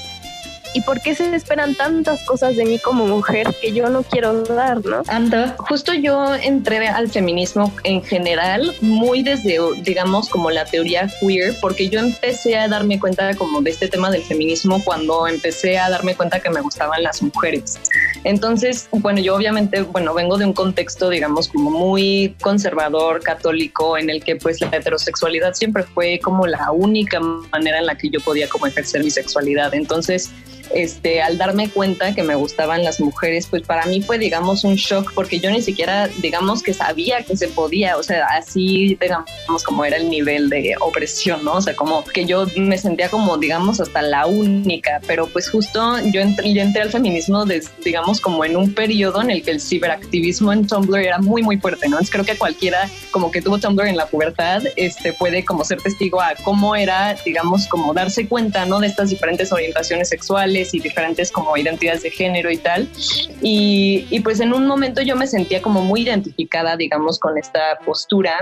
Speaker 6: y por qué se esperan tantas cosas de mí como mujer que yo no quiero dar, ¿no?
Speaker 9: Anda, justo yo entré al feminismo en general muy desde, digamos, como la teoría queer, porque yo empecé a darme cuenta como de este tema del feminismo cuando empecé a darme cuenta que me gustaban las mujeres. Entonces, bueno, yo obviamente, bueno, vengo de un contexto, digamos, como muy conservador, católico, en el que pues la heterosexualidad siempre fue como la única manera en la que yo podía como ejercer mi sexualidad. Entonces, este, al darme cuenta que me gustaban las mujeres, pues para mí fue, digamos, un shock porque yo ni siquiera, digamos, que sabía que se podía, o sea, así, digamos, como era el nivel de opresión, ¿no? O sea, como que yo me sentía como, digamos, hasta la única, pero pues justo yo entré, al feminismo, digamos, como en un periodo en el que el ciberactivismo en Tumblr era muy, muy fuerte, ¿no? Entonces creo que cualquiera como que tuvo Tumblr en la pubertad, este, puede como ser testigo a cómo era, digamos, como darse cuenta, ¿no? De estas diferentes orientaciones sexuales y diferentes como identidades de género y tal. Y, pues en un momento yo me sentía como muy identificada, digamos, con esta postura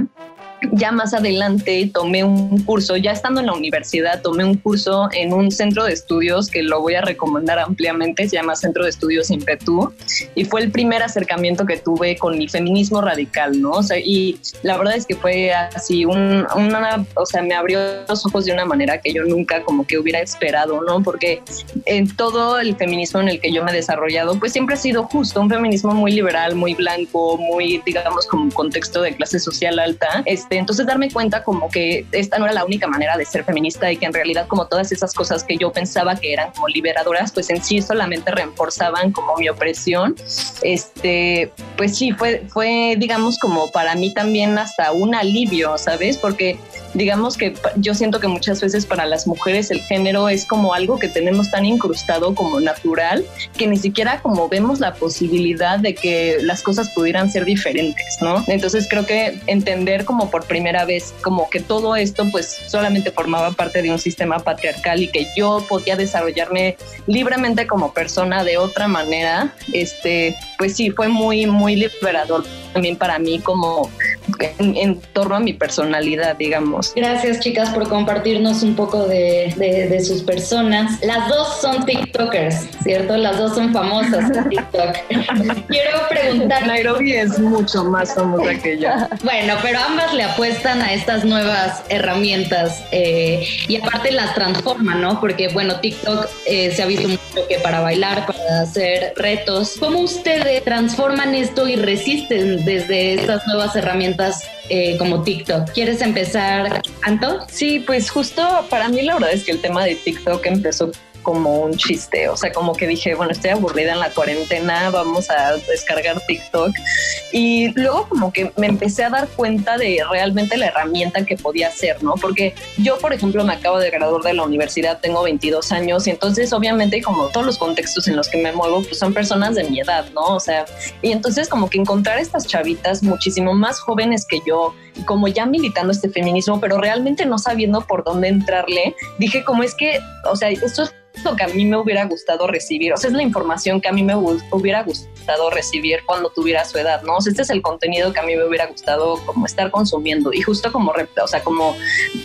Speaker 9: ya más adelante tomé un curso, ya estando en la universidad, tomé un curso en un centro de estudios que lo voy a recomendar ampliamente, se llama Centro de Estudios Impetu, y fue el primer acercamiento que tuve con mi feminismo radical, ¿no? O sea, y la verdad es que fue así, un, una, o sea, me abrió los ojos de una manera que yo nunca como que hubiera esperado, ¿no? Porque en todo el feminismo en el que yo me he desarrollado, pues siempre ha sido justo, un feminismo muy liberal, muy blanco, muy, digamos, como un contexto de clase social alta, este, entonces darme cuenta como que esta no era la única manera de ser feminista y que en realidad como todas esas cosas que yo pensaba que eran como liberadoras, pues en sí solamente reforzaban como mi opresión. Este, pues sí, fue, fue digamos como para mí también hasta un alivio, ¿sabes? Porque digamos que yo siento que muchas veces para las mujeres el género es como algo que tenemos tan incrustado como natural que ni siquiera como vemos la posibilidad de que las cosas pudieran ser diferentes, ¿no? Entonces creo que entender como por primera vez como que todo esto pues solamente formaba parte de un sistema patriarcal y que yo podía desarrollarme libremente como persona de otra manera, este, pues sí, fue muy, muy liberador también para mí como en, torno a mi personalidad, digamos.
Speaker 8: Gracias chicas por compartirnos un poco de, de, sus personas. Las dos son TikTokers, ¿cierto? Las dos son famosas en TikTok. Quiero preguntar...
Speaker 9: Nairobi es mucho más famosa que yo.
Speaker 8: bueno, pero ambas le apuestan a estas nuevas herramientas eh, y aparte las transforman, ¿no? Porque bueno, TikTok eh, se ha visto mucho que para bailar, para hacer retos. ¿Cómo ustedes transforman esto y resisten desde estas nuevas herramientas eh, como TikTok. ¿Quieres empezar, Anto?
Speaker 9: Sí, pues justo para mí la verdad es que el tema de TikTok empezó como un chiste, o sea, como que dije, bueno, estoy aburrida en la cuarentena, vamos a descargar TikTok. Y luego como que me empecé a dar cuenta de realmente la herramienta que podía ser, ¿no? Porque yo, por ejemplo, me acabo de graduar de la universidad, tengo 22 años y entonces obviamente como todos los contextos en los que me muevo, pues son personas de mi edad, ¿no? O sea, y entonces como que encontrar estas chavitas muchísimo más jóvenes que yo, como ya militando este feminismo, pero realmente no sabiendo por dónde entrarle, dije como es que, o sea, esto es lo que a mí me hubiera gustado recibir, o sea, es la información que a mí me hubiera gustado recibir cuando tuviera su edad, ¿no? O sea, este es el contenido que a mí me hubiera gustado como estar consumiendo y justo como, o sea, como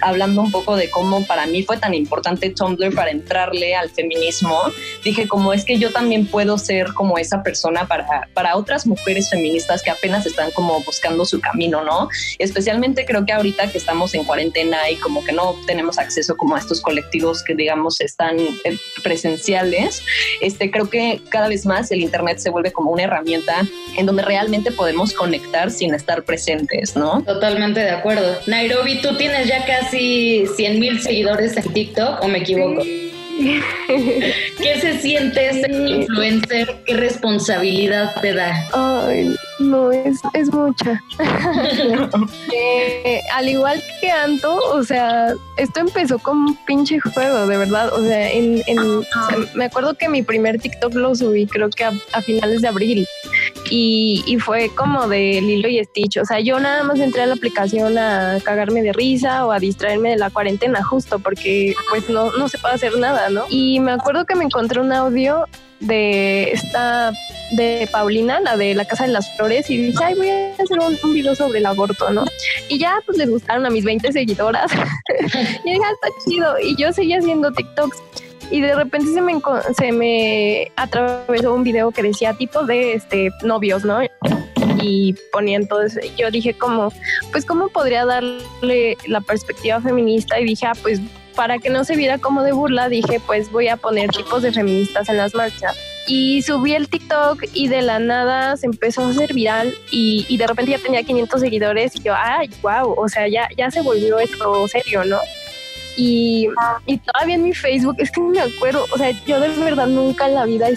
Speaker 9: hablando un poco de cómo para mí fue tan importante Tumblr para entrarle al feminismo, dije como es que yo también puedo ser como esa persona para, para otras mujeres feministas que apenas están como buscando su camino, ¿no? Especialmente creo que ahorita que estamos en cuarentena y como que no tenemos acceso como a estos colectivos que digamos están presenciales, este, creo que cada vez más el Internet se vuelve como una herramienta en donde realmente podemos conectar sin estar presentes, ¿no?
Speaker 8: Totalmente de acuerdo. Nairobi, tú tienes ya casi 100 mil seguidores en TikTok, ¿o me equivoco? ¿Qué se siente ser influencer? ¿Qué responsabilidad te da?
Speaker 6: Ay, no, es, es mucha. Eh, al igual que Anto, o sea, esto empezó como un pinche juego, de verdad. O sea, en, me acuerdo que mi primer TikTok lo subí creo que a, finales de abril. Y, y, fue como de Lilo y Stitch. O sea, yo nada más entré a la aplicación a cagarme de risa o a distraerme de la cuarentena justo porque pues no, no se puede hacer nada, ¿no? Y me acuerdo que me encontré un audio de esta de Paulina, la de la Casa de las Flores, y dije, ay, voy a hacer un, video sobre el aborto, ¿no? Y ya, pues les gustaron a mis 20 seguidoras. y dije, ah, está chido. Y yo seguía haciendo TikToks. Y de repente se me, se me atravesó un video que decía tipo de este novios, ¿no? y ponían todo eso. Yo dije como, pues cómo podría darle la perspectiva feminista y dije, ah, pues para que no se viera como de burla, dije, pues voy a poner tipos de feministas en las marchas. Y subí el TikTok y de la nada se empezó a hacer viral y, de repente ya tenía 500 seguidores y yo, ay, wow, o sea, ya, ya se volvió esto serio, ¿no? Y, y todavía en mi Facebook, es que me acuerdo, o sea, yo de verdad nunca en la vida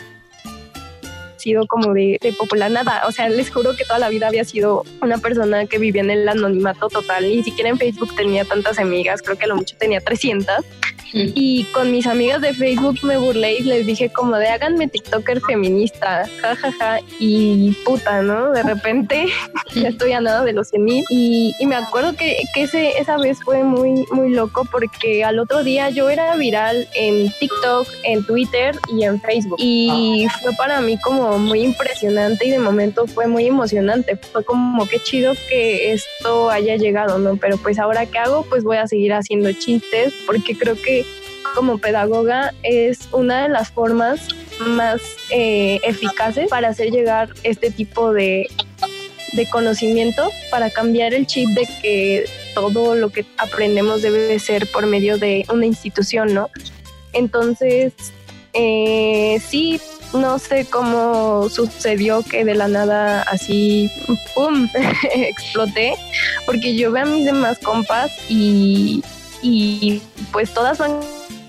Speaker 6: sido como de, de, popular nada. O sea, les juro que toda la vida había sido una persona que vivía en el anonimato total. Ni siquiera en Facebook tenía tantas amigas, creo que a lo mucho tenía 300. Y con mis amigas de Facebook me burlé y les dije como de háganme TikToker feminista, jajaja, ja, ja. y puta, ¿no? De repente ya estoy a nada de los 100 mil. Y, y, me acuerdo que, que ese, esa vez fue muy, muy loco porque al otro día yo era viral en TikTok, en Twitter y en Facebook. Y fue para mí como muy impresionante y de momento fue muy emocionante. Fue como qué chido que esto haya llegado, ¿no? Pero pues ahora qué hago, pues voy a seguir haciendo chistes porque creo que como pedagoga es una de las formas más eh, eficaces para hacer llegar este tipo de, de conocimiento, para cambiar el chip de que todo lo que aprendemos debe de ser por medio de una institución, ¿no? Entonces, eh, sí, no sé cómo sucedió que de la nada así, ¡pum!, exploté, porque yo veo a mis demás compas y, y pues todas van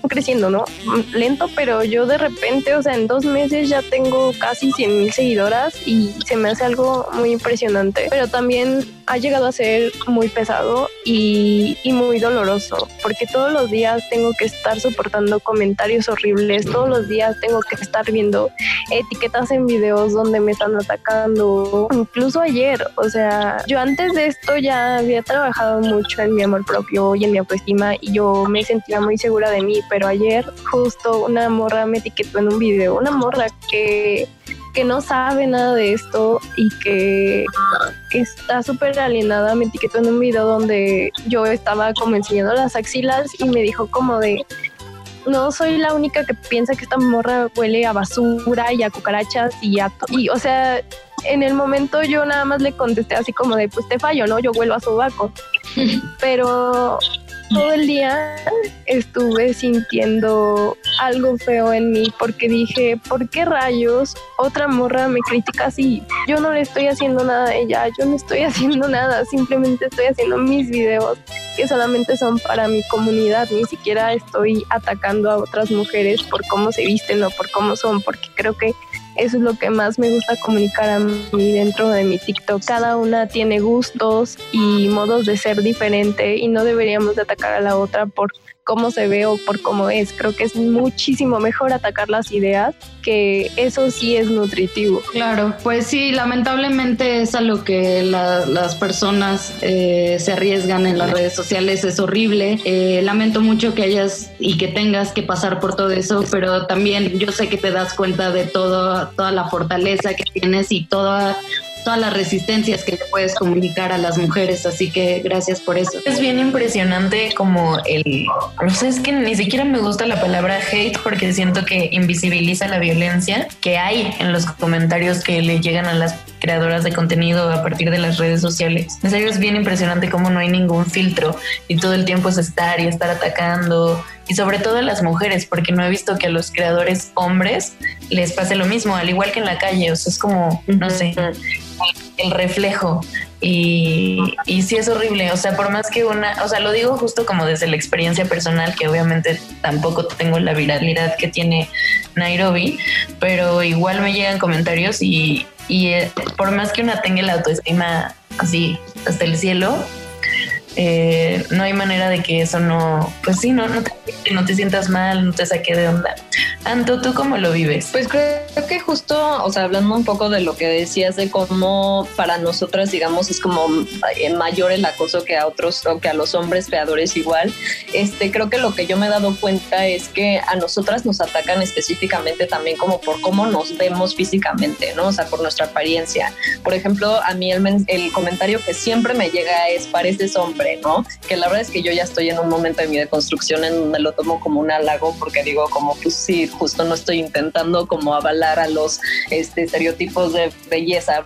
Speaker 6: creciendo, ¿no? Lento, pero yo de repente, o sea, en dos meses ya tengo casi 100 mil seguidoras y se me hace algo muy impresionante, pero también ha llegado a ser muy pesado y, y muy doloroso, porque todos los días tengo que estar soportando comentarios horribles, todos los días tengo que estar viendo etiquetas en videos donde me están atacando, incluso ayer, o sea, yo antes de esto ya había trabajado mucho en mi amor propio y en mi autoestima y yo me sentía muy segura de mí, pero ayer justo una morra me etiquetó en un video, una morra que, que no sabe nada de esto y que, está súper alienada, me etiquetó en un video donde yo estaba como enseñando las axilas y me dijo como de, no soy la única que piensa que esta morra huele a basura y a cucarachas y a... Y, o sea, en el momento yo nada más le contesté así como de, pues te fallo, ¿no? Yo vuelvo a sobaco. Pero todo el día estuve sintiendo algo feo en mí porque dije, ¿por qué rayos otra morra me critica así? Yo no le estoy haciendo nada a ella, yo no estoy haciendo nada, simplemente estoy haciendo mis videos que solamente son para mi comunidad, ni siquiera estoy atacando a otras mujeres por cómo se visten o por cómo son, porque creo que eso es lo que más me gusta comunicar a mí dentro de mi TikTok. Cada una tiene gustos y modos de ser diferente y no deberíamos de atacar a la otra por cómo se ve o por cómo es. Creo que es muchísimo mejor atacar las ideas, que eso sí es nutritivo.
Speaker 14: Claro, pues sí, lamentablemente es a lo que las personas eh, se arriesgan en las redes sociales, es horrible. Eh, lamento mucho que hayas y que tengas que pasar por todo eso, pero también yo sé que te das cuenta de todo, toda la fortaleza que tienes y toda todas las resistencias que le puedes comunicar a las mujeres, así que gracias por eso.
Speaker 4: Es bien impresionante como el, no sé, es que ni siquiera me gusta la palabra hate porque siento que invisibiliza la violencia que hay en los comentarios que le llegan a las
Speaker 15: creadoras de contenido a partir de las redes sociales. En serio es bien impresionante cómo no hay ningún filtro y todo el tiempo es estar y estar atacando y sobre todo a las mujeres, porque no he visto que a los creadores hombres les pase lo mismo, al igual que en la calle, o sea, es como, no sé, el reflejo. Y, y sí es horrible, o sea, por más que una, o sea, lo digo justo como desde la experiencia personal, que obviamente tampoco tengo la viralidad que tiene Nairobi, pero igual me llegan comentarios y, y eh, por más que una tenga la autoestima así hasta el cielo, eh, no hay manera de que eso no, pues sí, no, no te, no te sientas mal, no te saque de onda. Anto, ¿tú cómo lo vives?
Speaker 9: Pues creo que justo, o sea, hablando un poco de lo que decías de cómo para nosotras, digamos, es como eh, mayor el acoso que a otros o que a los hombres creadores igual, este, creo que lo que yo me he dado cuenta es que a nosotras nos atacan específicamente también como por cómo nos vemos físicamente, ¿no? O sea, por nuestra apariencia. Por ejemplo, a mí el, el comentario que siempre me llega es, pareces hombre, Que la verdad es que yo ya estoy en un momento de mi deconstrucción en donde lo tomo como un halago porque digo como, pues sí, justo no estoy intentando como avalar a los este, estereotipos de belleza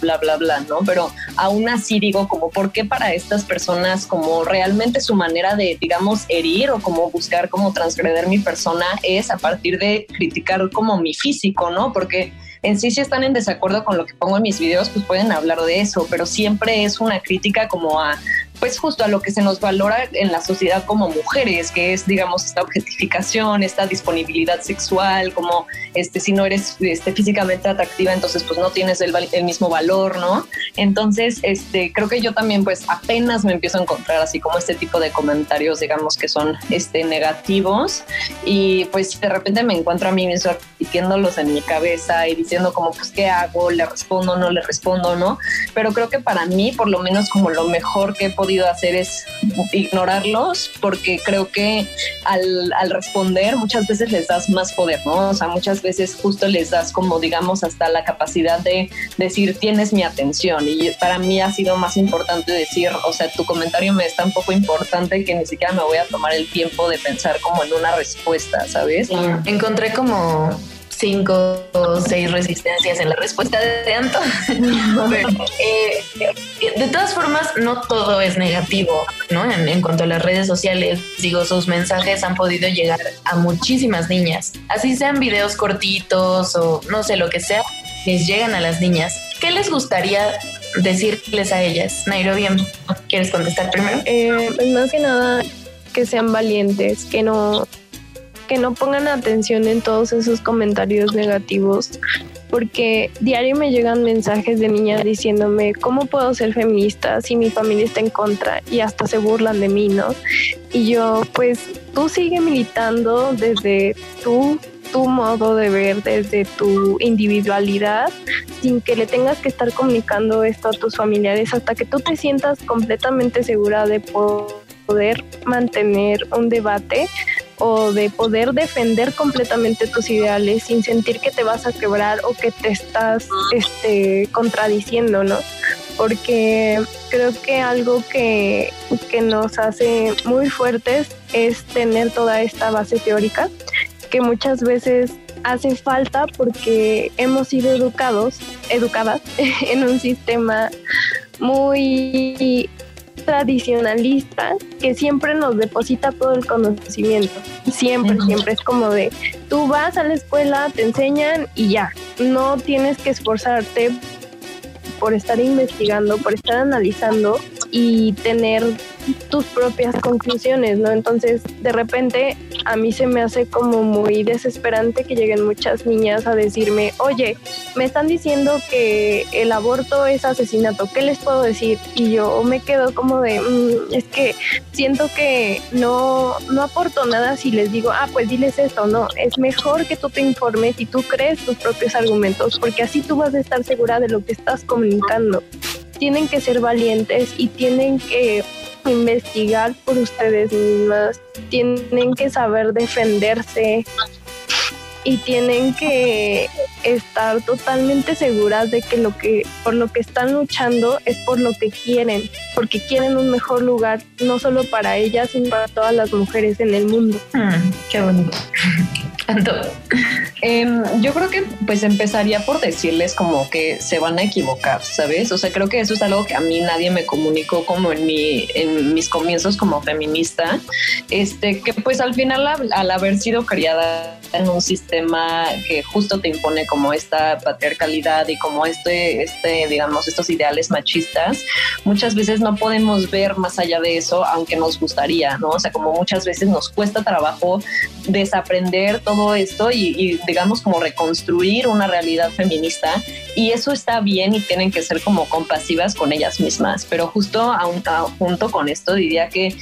Speaker 9: bla, bla, bla, ¿no? Pero aún así digo, como, ¿por qué para estas personas como realmente su manera de, digamos, herir o como buscar como transgreder mi persona es a partir de criticar como mi físico, ¿no? Porque en sí si están en desacuerdo con lo que pongo en mis videos, pues pueden hablar de eso, pero siempre es una crítica como a pues justo a lo que se nos valora en la sociedad como mujeres, que es, digamos, esta objetificación, esta disponibilidad sexual, como este, si no eres este, físicamente atractiva, entonces pues no tienes el, mismo valor, ¿no? Entonces, este, creo que yo también pues apenas me empiezo a encontrar así como este tipo de comentarios, digamos, que son este, negativos y pues de repente me encuentro a mí misma repitiéndolos en mi cabeza y diciendo como, pues, ¿qué hago? ¿Le respondo? ¿No le respondo? ¿No? Pero creo que para mí, por lo menos como lo mejor que he podido hacer es ignorarlos porque creo que al, al, responder muchas veces les das más poder, ¿no? O sea, muchas veces justo les das como digamos hasta la capacidad de decir tienes mi atención y para mí ha sido más importante decir, o sea, tu comentario me es tan poco importante que ni siquiera me voy a tomar el tiempo de pensar como en una respuesta, ¿sabes?
Speaker 15: Encontré como cinco o seis resistencias en la respuesta de Anto. Eh, de todas formas, no todo es negativo, ¿no? En, en, cuanto a las redes sociales, digo, sus mensajes han podido llegar a muchísimas niñas. Así sean videos cortitos o no sé lo que sea, les llegan a las niñas. ¿Qué les gustaría decirles a ellas? Nairobi, ¿quieres contestar primero?
Speaker 6: Eh, pues más que nada, que sean valientes, que no que no pongan atención en todos esos comentarios negativos, porque diario me llegan mensajes de niñas diciéndome, ¿cómo puedo ser feminista si mi familia está en contra? Y hasta se burlan de mí, ¿no? Y yo, pues, tú sigue militando desde tu, tu modo de ver, desde tu individualidad, sin que le tengas que estar comunicando esto a tus familiares hasta que tú te sientas completamente segura de poder mantener un debate o de poder defender completamente tus ideales sin sentir que te vas a quebrar o que te estás este, contradiciendo, ¿no? Porque creo que algo que, que nos hace muy fuertes es tener toda esta base teórica que muchas veces hace falta porque hemos sido educados, educadas en un sistema muy tradicionalista que siempre nos deposita todo el conocimiento. Siempre, siempre es como de, tú vas a la escuela, te enseñan y ya, no tienes que esforzarte por estar investigando, por estar analizando y tener tus propias conclusiones, ¿no? Entonces, de repente, a mí se me hace como muy desesperante que lleguen muchas niñas a decirme, oye, me están diciendo que el aborto es asesinato, ¿qué les puedo decir? Y yo me quedo como de, mmm, es que siento que no, no aporto nada si les digo, ah, pues diles esto, no, es mejor que tú te informes y tú crees tus propios argumentos, porque así tú vas a estar segura de lo que estás comunicando. Tienen que ser valientes y tienen que investigar por ustedes mismas, tienen que saber defenderse y tienen que estar totalmente seguras de que lo que por lo que están luchando es por lo que quieren, porque quieren un mejor lugar no solo para ellas, sino para todas las mujeres en el mundo.
Speaker 15: Mm, qué bonito.
Speaker 9: Em, yo creo que pues empezaría por decirles como que se van a equivocar, ¿sabes? O sea, creo que eso es algo que a mí nadie me comunicó como en mi en mis comienzos como feminista, este que pues al final al, haber sido criada en un sistema que justo te impone como esta patriarcalidad y como este este digamos estos ideales machistas, muchas veces no podemos ver más allá de eso, aunque nos gustaría, ¿no? O sea, como muchas veces nos cuesta trabajo desaprender todo esto y, digamos como reconstruir una realidad feminista y eso está bien y tienen que ser como compasivas con ellas mismas, pero justo junto con esto diría que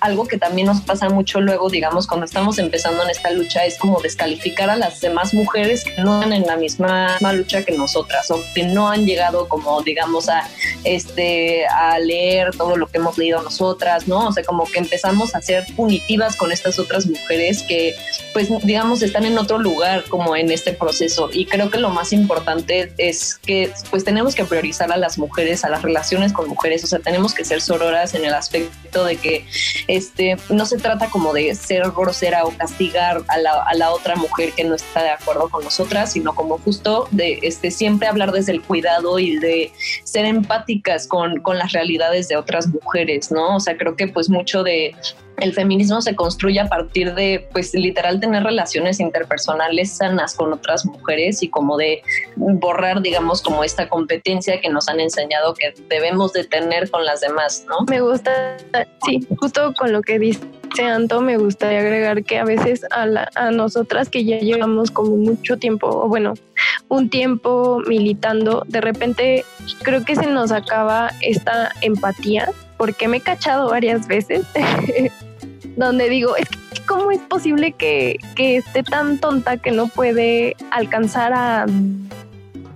Speaker 9: algo que también nos pasa mucho luego, digamos, cuando estamos empezando en esta lucha, es como descalificar a las demás mujeres que no están en la misma, lucha que nosotras o que no han llegado como, digamos, a, este, a leer todo lo que hemos leído nosotras, ¿no? O sea, como que empezamos a ser punitivas con estas otras mujeres que, pues, digamos, están en otro lugar como en este proceso. Y creo que lo más importante es que, pues, tenemos que priorizar a las mujeres, a las relaciones con mujeres, o sea, tenemos que ser sororas en el aspecto de que este, no se trata como de ser grosera o castigar a la, a la otra mujer que no está de acuerdo con nosotras, sino como justo de este, siempre hablar desde el cuidado y de ser empáticas con, con las realidades de otras mujeres, ¿no? O sea, creo que pues mucho de el feminismo se construye a partir de, pues literal, tener relaciones interpersonales sanas con otras mujeres y como de borrar, digamos, como esta competencia que nos han enseñado que debemos de tener con las demás, ¿no?
Speaker 6: Me gusta, sí, justo con lo que dice Anto, me gustaría agregar que a veces a, a nosotras que ya llevamos como mucho tiempo, o bueno, un tiempo militando, de repente creo que se nos acaba esta empatía porque me he cachado varias veces donde digo, es cómo es posible que, que esté tan tonta que no puede alcanzar a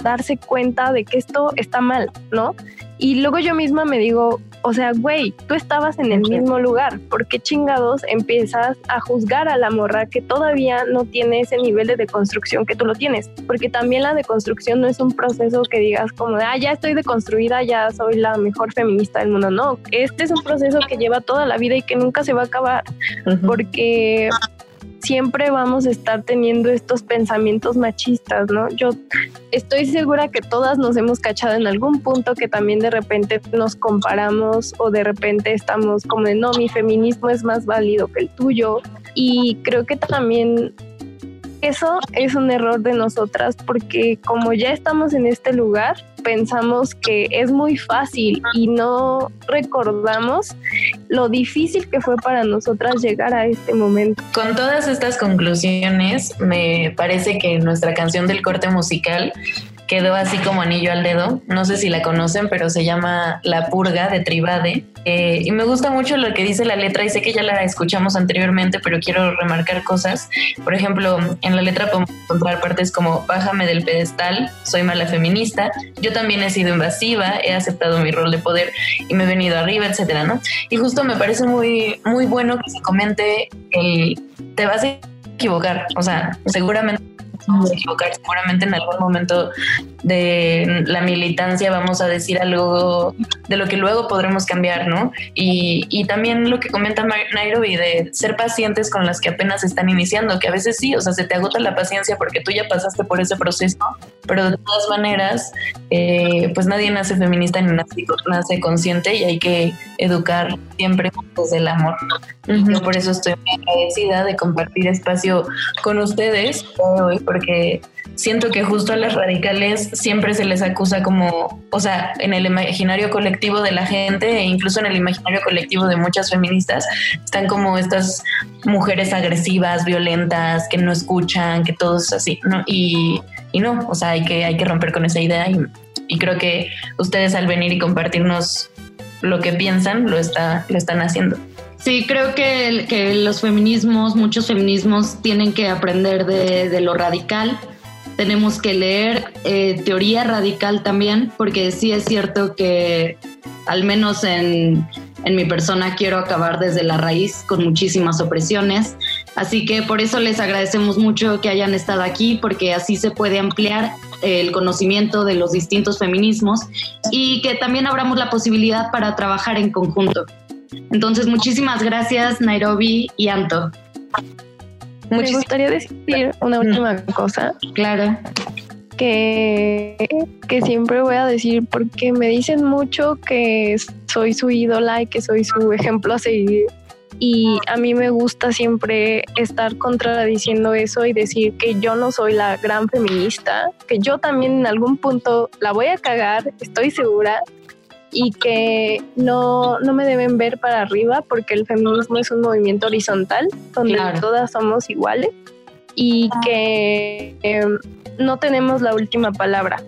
Speaker 6: darse cuenta de que esto está mal, ¿no? Y luego yo misma me digo, o sea, güey, tú estabas en el mismo lugar. ¿Por qué chingados empiezas a juzgar a la morra que todavía no tiene ese nivel de deconstrucción que tú lo tienes? Porque también la deconstrucción no es un proceso que digas como de, ah, ya estoy deconstruida, ya soy la mejor feminista del mundo. No, este es un proceso que lleva toda la vida y que nunca se va a acabar. Porque siempre vamos a estar teniendo estos pensamientos machistas, ¿no? Yo estoy segura que todas nos hemos cachado en algún punto que también de repente nos comparamos o de repente estamos como de, no, mi feminismo es más válido que el tuyo. Y creo que también eso es un error de nosotras porque como ya estamos en este lugar, pensamos que es muy fácil y no recordamos lo difícil que fue para nosotras llegar a este momento.
Speaker 15: Con todas estas conclusiones, me parece que nuestra canción del corte musical quedó así como anillo al dedo. No sé si la conocen, pero se llama La Purga de Tribade. Eh, y me gusta mucho lo que dice la letra y sé que ya la escuchamos anteriormente, pero quiero remarcar cosas. Por ejemplo, en la letra podemos encontrar partes como Bájame del pedestal, soy mala feminista, yo también he sido invasiva, he aceptado mi rol de poder y me he venido arriba, etcétera, ¿no? Y justo me parece muy, muy bueno que se comente el te vas a equivocar, o sea, seguramente vamos a equivocar. Seguramente en algún momento de la militancia vamos a decir algo de lo que luego podremos cambiar, ¿no? Y, y también lo que comenta Nairobi de ser pacientes con las que apenas están iniciando, que a veces sí, o sea, se te agota la paciencia porque tú ya pasaste por ese proceso, pero de todas maneras, eh, pues nadie nace feminista ni nace, nace, consciente y hay que educar siempre desde el amor. Yo por eso estoy muy agradecida de compartir espacio con ustedes hoy, porque siento que justo a las radicales siempre se les acusa como, o sea, en el imaginario colectivo de la gente e incluso en el imaginario colectivo de muchas feministas, están como estas mujeres agresivas, violentas, que no escuchan, que todo es así, ¿no? Y, y no, o sea, hay que, hay que romper con esa idea y, y creo que ustedes al venir y compartirnos lo que piensan, lo, está, lo están haciendo.
Speaker 8: Sí, creo que, los feminismos, muchos feminismos tienen que aprender de, lo radical, tenemos que leer eh, teoría radical también, porque sí es cierto que al menos en, en mi persona quiero acabar desde la raíz con muchísimas opresiones. Así que por eso les agradecemos mucho que hayan estado aquí, porque así se puede ampliar el conocimiento de los distintos feminismos y que también abramos la posibilidad para trabajar en conjunto. Entonces, muchísimas gracias Nairobi y Anto.
Speaker 6: Me gustaría decir una última cosa.
Speaker 8: Claro.
Speaker 6: Que, que siempre voy a decir porque me dicen mucho que soy su ídola y que soy su ejemplo a seguir y a mí me gusta siempre estar contradiciendo eso y decir que yo no soy la gran feminista, que yo también en algún punto la voy a cagar, estoy segura, y que no, no me deben ver para arriba porque el feminismo es un movimiento horizontal donde todas somos iguales y que em, no tenemos la última palabra,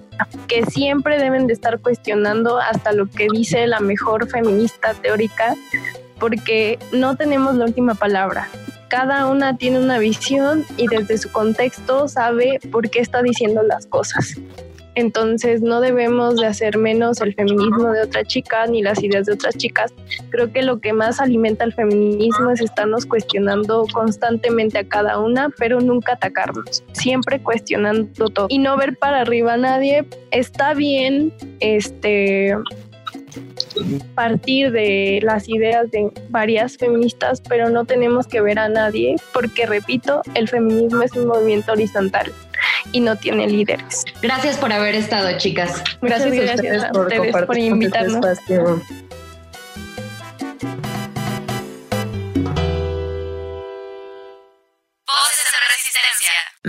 Speaker 6: que siempre deben de estar cuestionando hasta lo que dice la mejor feminista teórica porque no tenemos la última palabra. Cada una tiene una visión y desde su contexto sabe por qué está diciendo las cosas. Entonces no debemos de hacer menos el feminismo de otra chica ni las ideas de otras chicas. Creo que lo que más alimenta el feminismo es estarnos cuestionando constantemente a cada una, pero nunca atacarnos. Siempre cuestionando todo y no ver para arriba a nadie. Está bien, este, partir de las ideas de varias feministas, pero no tenemos que ver a nadie, porque repito, el feminismo es un movimiento horizontal y no tiene líderes.
Speaker 8: Gracias por haber estado, chicas.
Speaker 6: Gracias, a ustedes, por, por invitarnos.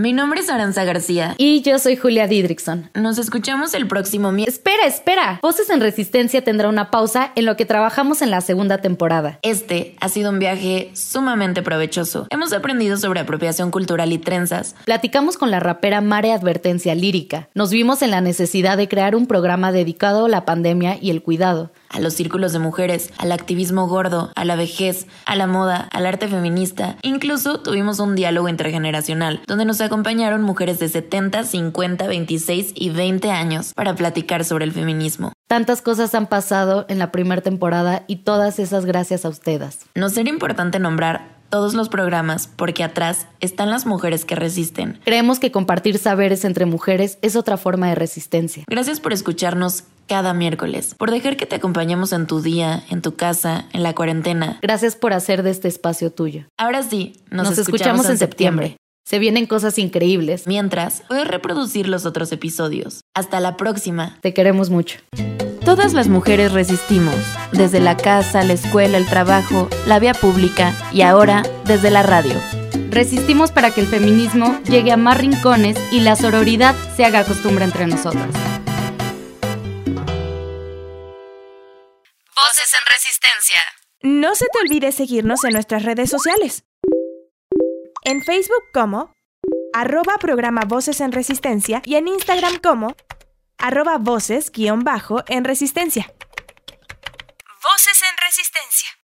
Speaker 4: Mi nombre es Aranza García.
Speaker 3: Y yo soy Julia Didrickson.
Speaker 4: Nos escuchamos el próximo miércoles.
Speaker 3: Espera, espera. Voces en Resistencia tendrá una pausa en lo que trabajamos en la segunda temporada.
Speaker 4: Este ha sido un viaje sumamente provechoso. Hemos aprendido sobre apropiación cultural y trenzas.
Speaker 3: Platicamos con la rapera Mare Advertencia Lírica. Nos vimos en la necesidad de crear un programa dedicado a la pandemia y el cuidado
Speaker 4: a los círculos de mujeres, al activismo gordo, a la vejez, a la moda, al arte feminista. Incluso tuvimos un diálogo intergeneracional, donde nos acompañaron mujeres de 70, 50, 26 y 20 años para platicar sobre el feminismo.
Speaker 3: Tantas cosas han pasado en la primera temporada y todas esas gracias a ustedes.
Speaker 4: Nos era importante nombrar todos los programas porque atrás están las mujeres que resisten.
Speaker 3: Creemos que compartir saberes entre mujeres es otra forma de resistencia.
Speaker 4: Gracias por escucharnos cada miércoles, por dejar que te acompañemos en tu día, en tu casa, en la cuarentena.
Speaker 3: Gracias por hacer de este espacio tuyo.
Speaker 4: Ahora sí, nos, escuchamos, en septiembre.
Speaker 3: Se vienen cosas increíbles.
Speaker 4: Mientras, puedes reproducir los otros episodios. Hasta la próxima.
Speaker 3: Te queremos mucho.
Speaker 4: Todas las mujeres resistimos, desde la casa, la escuela, el trabajo, la vía pública y ahora desde la radio.
Speaker 3: Resistimos para que el feminismo llegue a más rincones y la sororidad se haga costumbre entre nosotras.
Speaker 4: Voces en Resistencia.
Speaker 10: No se te olvide seguirnos en nuestras redes sociales. En Facebook como arroba programa Voces en Resistencia y en Instagram como arroba voces guion bajo en resistencia. Voces en resistencia.